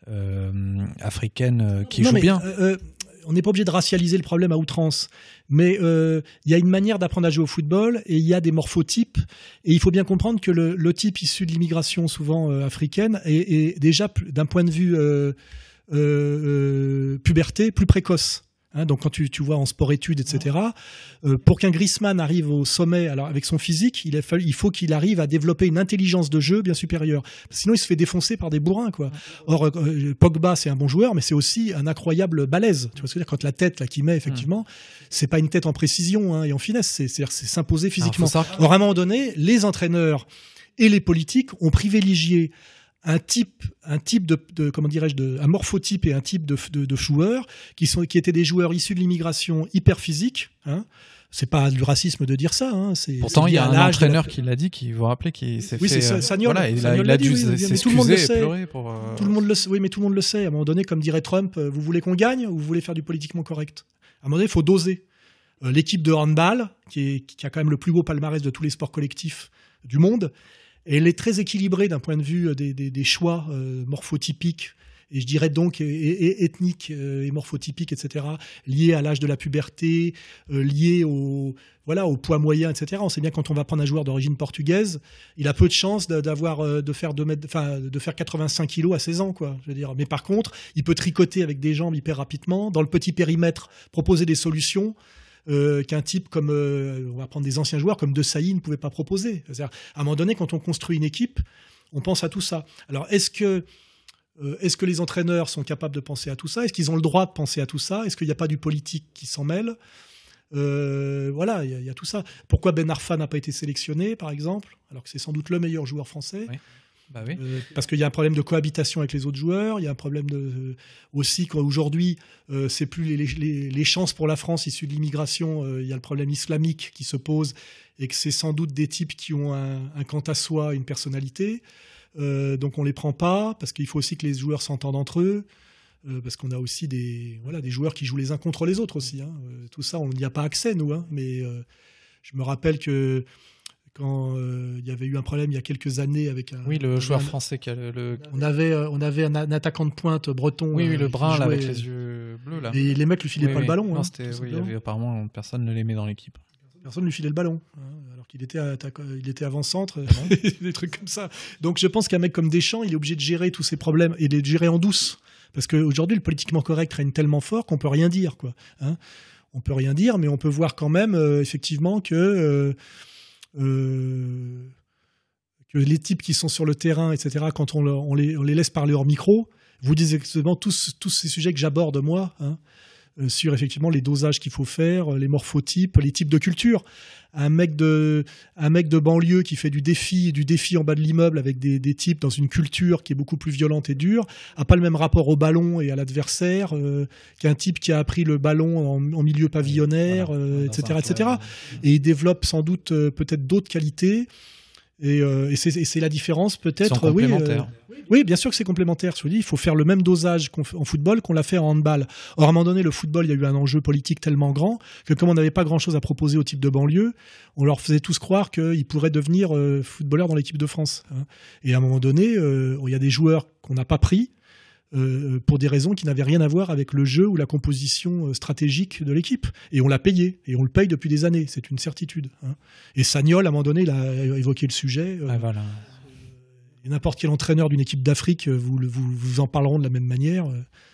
euh, africaine qui Non, joue mais, bien. On n'est pas obligé de racialiser le problème à outrance, mais euh, il y a une manière d'apprendre à jouer au football et il y a des morphotypes. Et il faut bien comprendre que le, type issu de l'immigration, souvent euh, africaine, est, déjà d'un point de vue euh, puberté plus précoce. Hein, donc quand tu, tu vois en sport-études, etc., euh, pour qu'un Griezmann arrive au sommet, alors avec son physique, il, a fallu, il faut qu'il arrive à développer une intelligence de jeu bien supérieure. Sinon, il se fait défoncer par des bourrins, quoi. Or, euh, Pogba, c'est un bon joueur, mais c'est aussi un incroyable balèze. Tu vois ce que je veux dire? Quand la tête là qu'il met, effectivement, c'est pas une tête en précision hein, et en finesse, c'est s'imposer physiquement. savoir- Or, à un moment donné, les entraîneurs et les politiques ont privilégié un type, un type de, de- comment dirais-je, de, un morphotype et un type de, de, de joueurs qui sont, qui étaient des joueurs issus de l'immigration hyper physique. Hein. C'est pas du racisme de dire ça. Hein. C'est Pourtant, il y a un la- entraîneur qui l'a dit, qui vous rappelez, qui s'est Oui, fait. c'est euh, Sagnol. Voilà, il a, a dû oui, mais s'excuser tout le monde le sait. pour. euh, Tout le monde le sait. Oui, mais tout le monde le sait. À un moment donné, comme dirait Trump, euh, vous voulez qu'on gagne ou vous voulez faire du politiquement correct? À un moment donné, il faut doser. L'équipe de handball, qui, est, qui a quand même le plus beau palmarès de tous les sports collectifs du monde, elle est très équilibrée d'un point de vue euh, des, choix euh, morphotypiques et je dirais donc et, et- et ethniques euh, et morphotypiques, etc., liés à l'âge de la puberté, euh, liés au, voilà, au poids moyen, etc. On sait bien quand on va prendre un joueur d'origine portugaise, il a peu de chances d'avoir euh, de faire deux mètres, enfin de faire 85 kilos à 16 ans, quoi. Je veux dire. Mais par contre, il peut tricoter avec des jambes hyper rapidement, dans le petit périmètre, proposer des solutions. Euh, qu'un type comme euh, on va prendre des anciens joueurs comme De Sailly ne pouvait pas proposer. C'est-à-dire, à un moment donné, quand on construit une équipe, on pense à tout ça. Alors, est-ce que euh, est-ce que les entraîneurs sont capables de penser à tout ça? Est-ce qu'ils ont le droit de penser à tout ça? Est-ce qu'il n'y a pas du politique qui s'en mêle? Voilà, il y, y a tout ça. Pourquoi Ben Arfa n'a pas été sélectionné, par exemple, alors que c'est sans doute le meilleur joueur français? Bah. Euh, parce qu'il y a un problème de cohabitation avec les autres joueurs, il y a un problème euh, aussi qu'aujourd'hui, euh, c'est plus les, chances pour la France issues de l'immigration, euh, il y a le problème islamique qui se pose et que c'est sans doute des types qui ont un, un quant à soi, une personnalité. Donc on les prend pas parce qu'il faut aussi que les joueurs s'entendent entre eux. parce qu'on a aussi des, voilà, des joueurs qui jouent les uns contre les autres aussi. hein. Tout ça, on n'y a pas accès, nous. hein. mais je me rappelle que quand euh, il y avait eu un problème il y a quelques années avec un, Oui, le joueur un- français qui a le. le- on avait, euh, on avait un, un attaquant de pointe breton. Oui, oui, euh, le brun là, avec les yeux bleus là. Et les mecs lui filaient Oui, pas oui. le ballon. Non, hein, c'était. tout Oui, il y simplement. avait apparemment personne ne l'aimait dans l'équipe. Personne ne lui filait le ballon, hein, alors qu'il était, il était avant-centre, des trucs comme ça. Donc je pense qu'un mec comme Deschamps, il est obligé de gérer tous ces problèmes et de les gérer en douce. Parce qu'aujourd'hui, le politiquement correct règne tellement fort qu'on peut rien dire. Quoi, hein. on peut rien dire, mais on peut voir quand même, euh, effectivement, que, euh, euh, que les types qui sont sur le terrain, etc., quand on, les, laisse parler hors micro, vous dites exactement tous, ces sujets que j'aborde moi, hein, sur effectivement les dosages qu'il faut faire, euh, les morphotypes, les types de culture. Un mec de, un mec de banlieue qui fait du défi, du défi en bas de l'immeuble avec des, des types dans une culture qui est beaucoup plus violente et dure, a pas le même rapport au ballon et à l'adversaire euh, qu'un type qui a appris le ballon en, en milieu pavillonnaire, Voilà. euh, etc., etc. Et il développe sans doute euh, peut-être d'autres qualités. Et, euh, et c'est la différence peut-être. oui, euh, oui, bien sûr que c'est complémentaire. Je vous dis, il faut faire le même dosage en football qu'on l'a fait en handball. Or, à un moment donné, le football, il y a eu un enjeu politique tellement grand que comme on n'avait pas grand-chose à proposer au type de banlieue, on leur faisait tous croire qu'ils pourraient devenir euh, footballeurs dans l'équipe de France. hein. Et à un moment donné, euh, il y a des joueurs qu'on n'a pas pris euh, pour des raisons qui n'avaient rien à voir avec le jeu ou la composition euh, stratégique de l'équipe. Et on l'a payé, et on le paye depuis des années, c'est une certitude. hein. Et Sagnol, à un moment donné, il a évoqué le sujet. euh, Ah, voilà. n'importe quel entraîneur d'une équipe d'Afrique, vous, vous, vous en parleront de la même manière.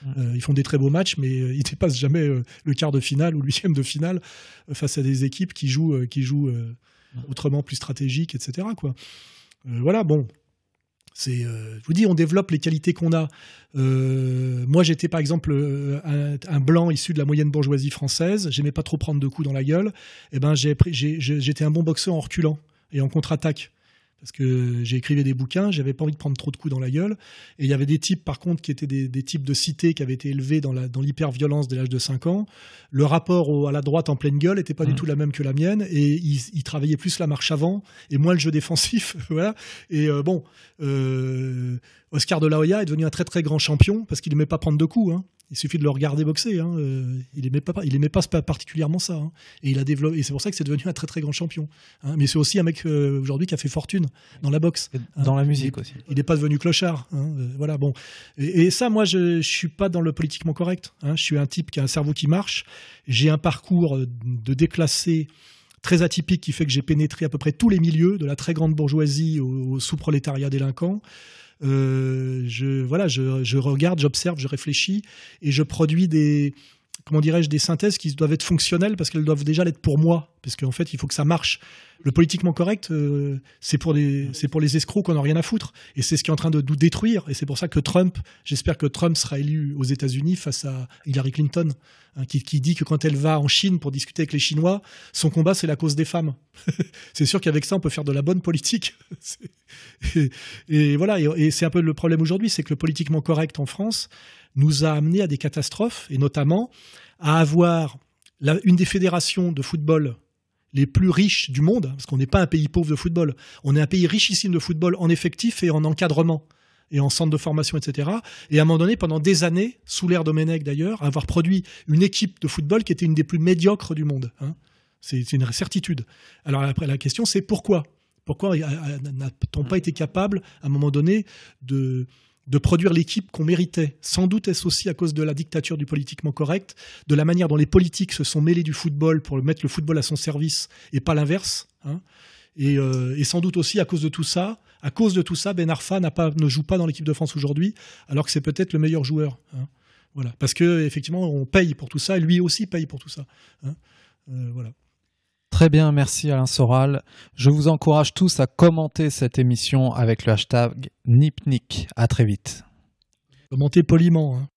Mm. ils font des très beaux matchs, mais ils dépassent jamais le quart de finale ou le huitième de finale face à des équipes qui jouent, qui jouent euh, autrement plus stratégiques, etc. Quoi. Euh, voilà, bon. C'est, euh, je vous dis, on développe les qualités qu'on a. Euh, moi, j'étais par exemple euh, un, blanc issu de la moyenne bourgeoisie française. J'aimais pas trop prendre de coups dans la gueule. Et ben, j'ai- j'ai- j'étais un bon boxeur en reculant et en contre-attaque parce que j'ai écrivé des bouquins, j'avais pas envie de prendre trop de coups dans la gueule. Et il y avait des types, par contre, qui étaient des, des types de cité qui avaient été élevés dans la- dans l'hyper-violence dès l'âge de 5 ans. Le rapport au- à la droite en pleine gueule était pas du Mhm. tout la même que la mienne, et ils, ils travaillaient plus la marche avant et moins le jeu défensif. voilà. Et euh, bon, euh, Oscar de la Hoya est devenu un très très grand champion parce qu'il aimait pas prendre de coups. hein. Il suffit de le regarder boxer. hein. Euh, il aimait pas, il aimait pas particulièrement ça. hein. Et il a développé. Et c'est pour ça que c'est devenu un très très grand champion. hein. Mais c'est aussi un mec euh, aujourd'hui qui a fait fortune dans la boxe. Et Dans la musique aussi. Il n'est pas devenu clochard. hein. Euh, voilà, bon. Et, et ça, moi, je ne suis pas dans le politiquement correct. hein. Je suis un type qui a un cerveau qui marche. J'ai un parcours euh, de déclassé très atypique qui fait que j'ai pénétré à peu près tous les milieux, de la très grande bourgeoisie au, sous-prolétariat délinquant. Euh, je, voilà, je regarde, j'observe, je réfléchis et je produis des, comment dirais-je, des synthèses qui doivent être fonctionnelles parce qu'elles doivent déjà l'être pour moi, parce qu'en fait, il faut que ça marche. Le politiquement correct, euh, c'est pour les, pour les escrocs qu'on n'a rien à foutre, et c'est ce qui est en train de nous détruire. Et c'est pour ça que Trump, j'espère que Trump sera élu aux États-Unis face à Hillary Clinton, hein, qui, qui dit que quand elle va en Chine pour discuter avec les Chinois, son combat c'est la cause des femmes. c'est sûr qu'avec ça, on peut faire de la bonne politique. Et voilà, et, et c'est un peu le problème aujourd'hui, c'est que le politiquement correct en France nous a amené à des catastrophes, et notamment à avoir la- une des fédérations de football les plus riches du monde, parce qu'on n'est pas un pays pauvre de football, on est un pays richissime de football en effectif et en encadrement et en centre de formation, etc. Et à un moment donné, pendant des années, sous l'ère Domenech d'ailleurs, avoir produit une équipe de football qui était une des plus médiocres du monde. hein. C'est une certitude. Alors après, la question, c'est pourquoi? Pourquoi euh, euh, n'a-t-on pas été capable, à un moment donné, de, de produire l'équipe qu'on méritait Sans doute est-ce aussi à cause de la dictature du politiquement correct, de la manière dont les politiques se sont mêlés du football pour mettre le football à son service et pas l'inverse. hein. Et, euh, et sans doute aussi à cause de tout ça, à cause de tout ça, Ben Arfa ne joue pas dans l'équipe de France aujourd'hui, alors que c'est peut-être le meilleur joueur. hein. Voilà, parce que effectivement, on paye pour tout ça, et lui aussi paye pour tout ça. hein. Euh, voilà. Très bien, merci Alain Soral. Je vous encourage tous à commenter cette émission avec le hashtag NipNick. À très vite. Commenter poliment. hein.